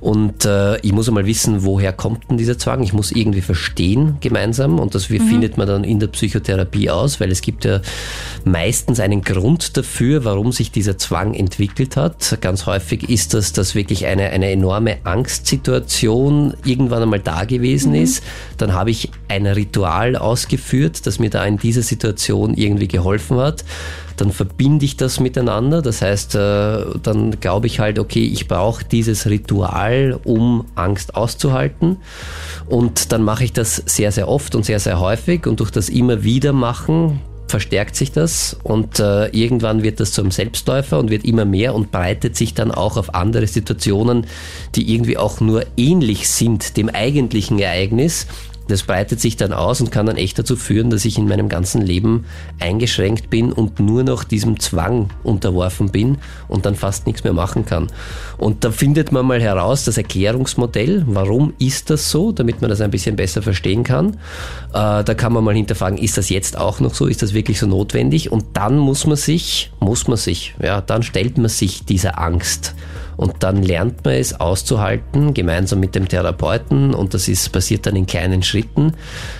Speaker 4: Und äh, ich muss einmal wissen, woher kommt denn dieser Zwang? Ich muss irgendwie verstehen gemeinsam und das findet man dann in der Psychotherapie aus, weil es gibt ja meistens einen Grund dafür, warum sich dieser Zwang entwickelt hat. Ganz ganz häufig ist das, dass wirklich eine, eine enorme Angstsituation irgendwann einmal da gewesen ist. Dann habe ich ein Ritual ausgeführt, das mir da in dieser Situation irgendwie geholfen hat. Dann verbinde ich das miteinander. Das heißt, äh, dann glaube ich halt, okay, ich brauche dieses Ritual, um Angst auszuhalten. Und dann mache ich das sehr, sehr oft und sehr, sehr häufig. Und durch das immer wieder machen, verstärkt sich das und äh, irgendwann wird das zum Selbstläufer und wird immer mehr und breitet sich dann auch auf andere Situationen, die irgendwie auch nur ähnlich sind dem eigentlichen Ereignis das breitet sich dann aus und kann dann echt dazu führen, dass ich in meinem ganzen Leben eingeschränkt bin und nur noch diesem Zwang unterworfen bin und dann fast nichts mehr machen kann. Und da findet man mal heraus, das Erklärungsmodell, warum ist das so, damit man das ein bisschen besser verstehen kann. Äh, da kann man mal hinterfragen, ist das jetzt auch noch so, ist das wirklich so notwendig? Und dann muss man sich, muss man sich, ja, dann stellt man sich dieser Angst. Und dann lernt man es auszuhalten, gemeinsam mit dem Therapeuten, und das ist passiert dann in kleinen Schritten,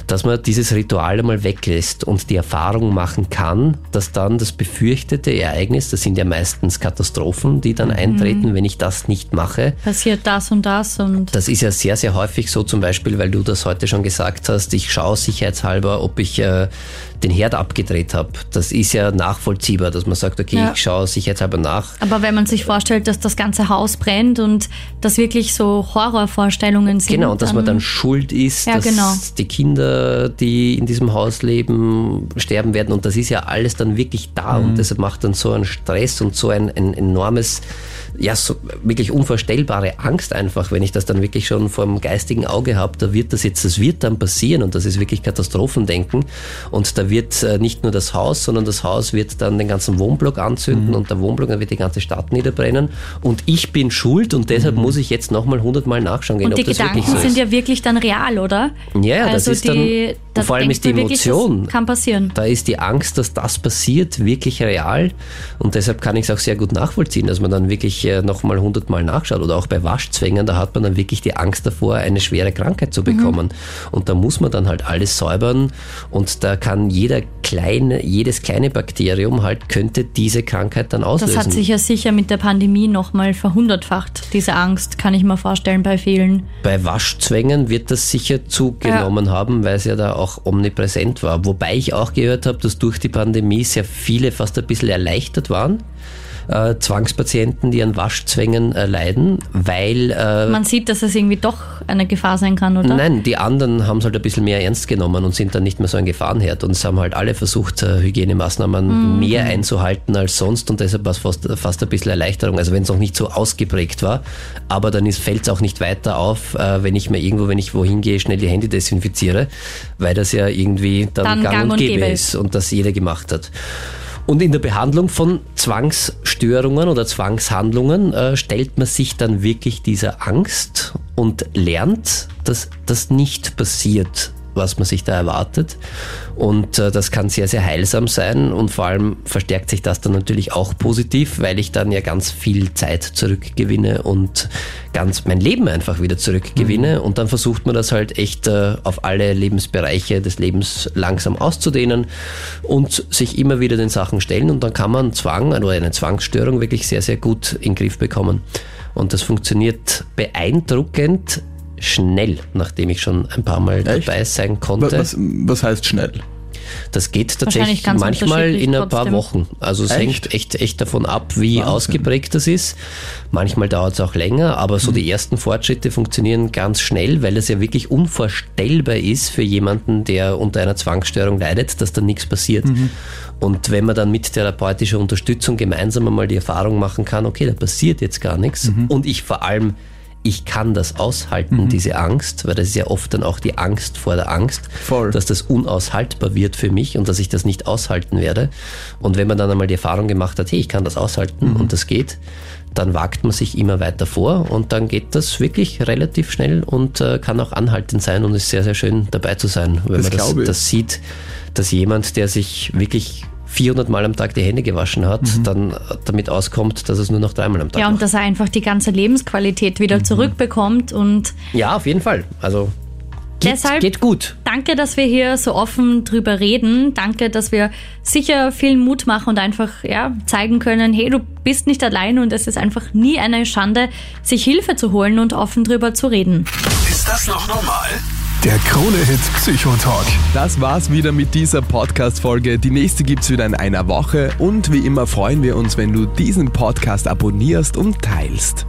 Speaker 4: dass man dieses Ritual einmal weglässt und die Erfahrung machen kann, dass dann das befürchtete Ereignis, das sind ja meistens Katastrophen, die dann eintreten, wenn ich das nicht mache.
Speaker 3: Passiert das und das und.
Speaker 4: Das ist ja sehr, sehr häufig so, zum Beispiel, weil du das heute schon gesagt hast, ich schaue sicherheitshalber, ob ich äh, den Herd abgedreht habe. Das ist ja nachvollziehbar, dass man sagt, okay,
Speaker 3: Ja.
Speaker 4: ich schaue sicherheitshalber nach.
Speaker 3: Aber wenn man sich vorstellt, dass das ganze Haus brennt und das wirklich so Horrorvorstellungen sind.
Speaker 4: Genau, und dass man dann schuld ist,
Speaker 3: Ja,
Speaker 4: dass
Speaker 3: genau.
Speaker 4: die Kinder, die in diesem Haus leben, sterben werden. Und das ist ja alles dann wirklich da.
Speaker 3: Mhm.
Speaker 4: Und deshalb macht dann so einen Stress und so ein, ein enormes, ja, so wirklich unvorstellbare Angst einfach, wenn ich das dann wirklich schon vor dem geistigen Auge habe. Da wird das jetzt, das wird dann passieren und das ist wirklich Katastrophendenken. Und da wird äh, nicht nur das Haus, sondern das Haus wird dann den ganzen Wohnblock anzünden
Speaker 3: Mhm.
Speaker 4: und der Wohnblock, dann wird die ganze Stadt niederbrennen. Und ich bin schuld und deshalb muss ich jetzt nochmal hundertmal nachschauen gehen,
Speaker 3: Mhm. Und die
Speaker 4: ob das
Speaker 3: Gedanken
Speaker 4: wirklich so
Speaker 3: sind
Speaker 4: ist.
Speaker 3: ja wirklich dann real, oder?
Speaker 4: Ja, ja, das
Speaker 3: also
Speaker 4: ist dann-
Speaker 3: die,
Speaker 4: und
Speaker 3: da
Speaker 4: vor allem ist die
Speaker 3: wirklich,
Speaker 4: Emotion-
Speaker 3: Das kann passieren.
Speaker 4: Da ist die Angst, dass das passiert, wirklich real. Und deshalb kann ich es auch sehr gut nachvollziehen, dass man dann wirklich äh, nochmal hundertmal nachschaut. Oder auch bei Waschzwängen, da hat man dann wirklich die Angst davor, eine schwere Krankheit zu bekommen. Und da muss man dann halt alles säubern. Und da kann jeder kleine, jedes kleine Bakterium halt könnte diese Krankheit dann auslösen.
Speaker 3: Das hat sich ja sicher mit der Pandemie nochmal verhundertfacht, diese Angst, kann ich mir vorstellen, bei vielen.
Speaker 4: Bei Waschzwängen wird das sicher zugenommen haben, weil es ja da auch omnipräsent war. Wobei ich auch gehört habe, dass durch die Pandemie sehr viele fast ein bisschen erleichtert waren. Äh, Zwangspatienten, die an Waschzwängen äh, leiden, weil äh,
Speaker 3: Man sieht, dass es irgendwie doch eine Gefahr sein kann, oder?
Speaker 4: Nein, die anderen haben es halt ein bisschen mehr ernst genommen und sind dann nicht mehr so ein Gefahrenherd. Und es haben halt alle versucht, äh, Hygienemaßnahmen mehr einzuhalten als sonst und deshalb war es fast, fast ein bisschen Erleichterung. Also wenn es noch nicht so ausgeprägt war, aber dann fällt es auch nicht weiter auf, äh, wenn ich mir irgendwo, wenn ich wohin gehe, schnell die Hände desinfiziere, weil das ja irgendwie dann, gang, und gäbe ist und das jeder gemacht hat. Und in der Behandlung von Zwangsstörungen oder Zwangshandlungen äh, stellt man sich dann wirklich dieser Angst und lernt, dass das nicht passiert, was man sich da erwartet. Und äh, das kann sehr, sehr heilsam sein und vor allem verstärkt sich das dann natürlich auch positiv, weil ich dann ja ganz viel Zeit zurückgewinne und ganz mein Leben einfach wieder zurückgewinne. Und dann versucht man das halt echt äh, auf alle Lebensbereiche des Lebens langsam auszudehnen und sich immer wieder den Sachen stellen. Und dann kann man Zwang oder eine Zwangsstörung wirklich sehr, sehr gut in den Griff bekommen. Und das funktioniert beeindruckend schnell, nachdem ich schon ein paar Mal
Speaker 2: Echt?
Speaker 4: dabei sein konnte.
Speaker 2: was, was heißt schnell?
Speaker 4: Das geht tatsächlich manchmal in ein paar
Speaker 3: trotzdem.
Speaker 4: Wochen. Also es
Speaker 2: Echt?
Speaker 4: hängt echt, echt davon ab, wie
Speaker 2: Wahnsinn.
Speaker 4: ausgeprägt das ist. Manchmal dauert es auch länger, aber so die ersten Fortschritte funktionieren ganz schnell, weil es ja wirklich unvorstellbar ist für jemanden, der unter einer Zwangsstörung leidet, dass da nichts passiert. Und wenn man dann mit therapeutischer Unterstützung gemeinsam einmal die Erfahrung machen kann, okay, da passiert jetzt gar nichts und ich vor allem ich kann das aushalten, diese Angst, weil das ist ja oft dann auch die Angst vor der Angst,
Speaker 2: Voll.
Speaker 4: dass das unaushaltbar wird für mich und dass ich das nicht aushalten werde. Und wenn man dann einmal die Erfahrung gemacht hat, hey, ich kann das aushalten
Speaker 2: Mhm.
Speaker 4: und das geht, dann wagt man sich immer weiter vor und dann geht das wirklich relativ schnell und äh, kann auch anhaltend sein und ist sehr, sehr schön dabei zu sein, wenn
Speaker 2: Das
Speaker 4: man das, das sieht, dass jemand, der sich wirklich 400 Mal am Tag die Hände gewaschen hat,
Speaker 2: Mhm.
Speaker 4: dann damit auskommt, dass es nur noch dreimal am Tag
Speaker 3: Ja,
Speaker 4: macht.
Speaker 3: und dass er einfach die ganze Lebensqualität wieder
Speaker 4: Mhm.
Speaker 3: zurückbekommt und
Speaker 4: Ja, auf jeden Fall. Also Geht,
Speaker 3: Deshalb
Speaker 4: geht gut.
Speaker 3: danke, dass wir hier so offen drüber reden. Danke, dass wir sicher viel Mut machen und einfach ja, zeigen können, hey, du bist nicht allein und es ist einfach nie eine Schande, sich Hilfe zu holen und offen drüber zu reden.
Speaker 1: Ist das noch normal? Der Krone-Hit Psychotalk.
Speaker 2: Das war's wieder mit dieser Podcast-Folge. Die nächste gibt's wieder in einer Woche und wie immer freuen wir uns, wenn du diesen Podcast abonnierst und teilst.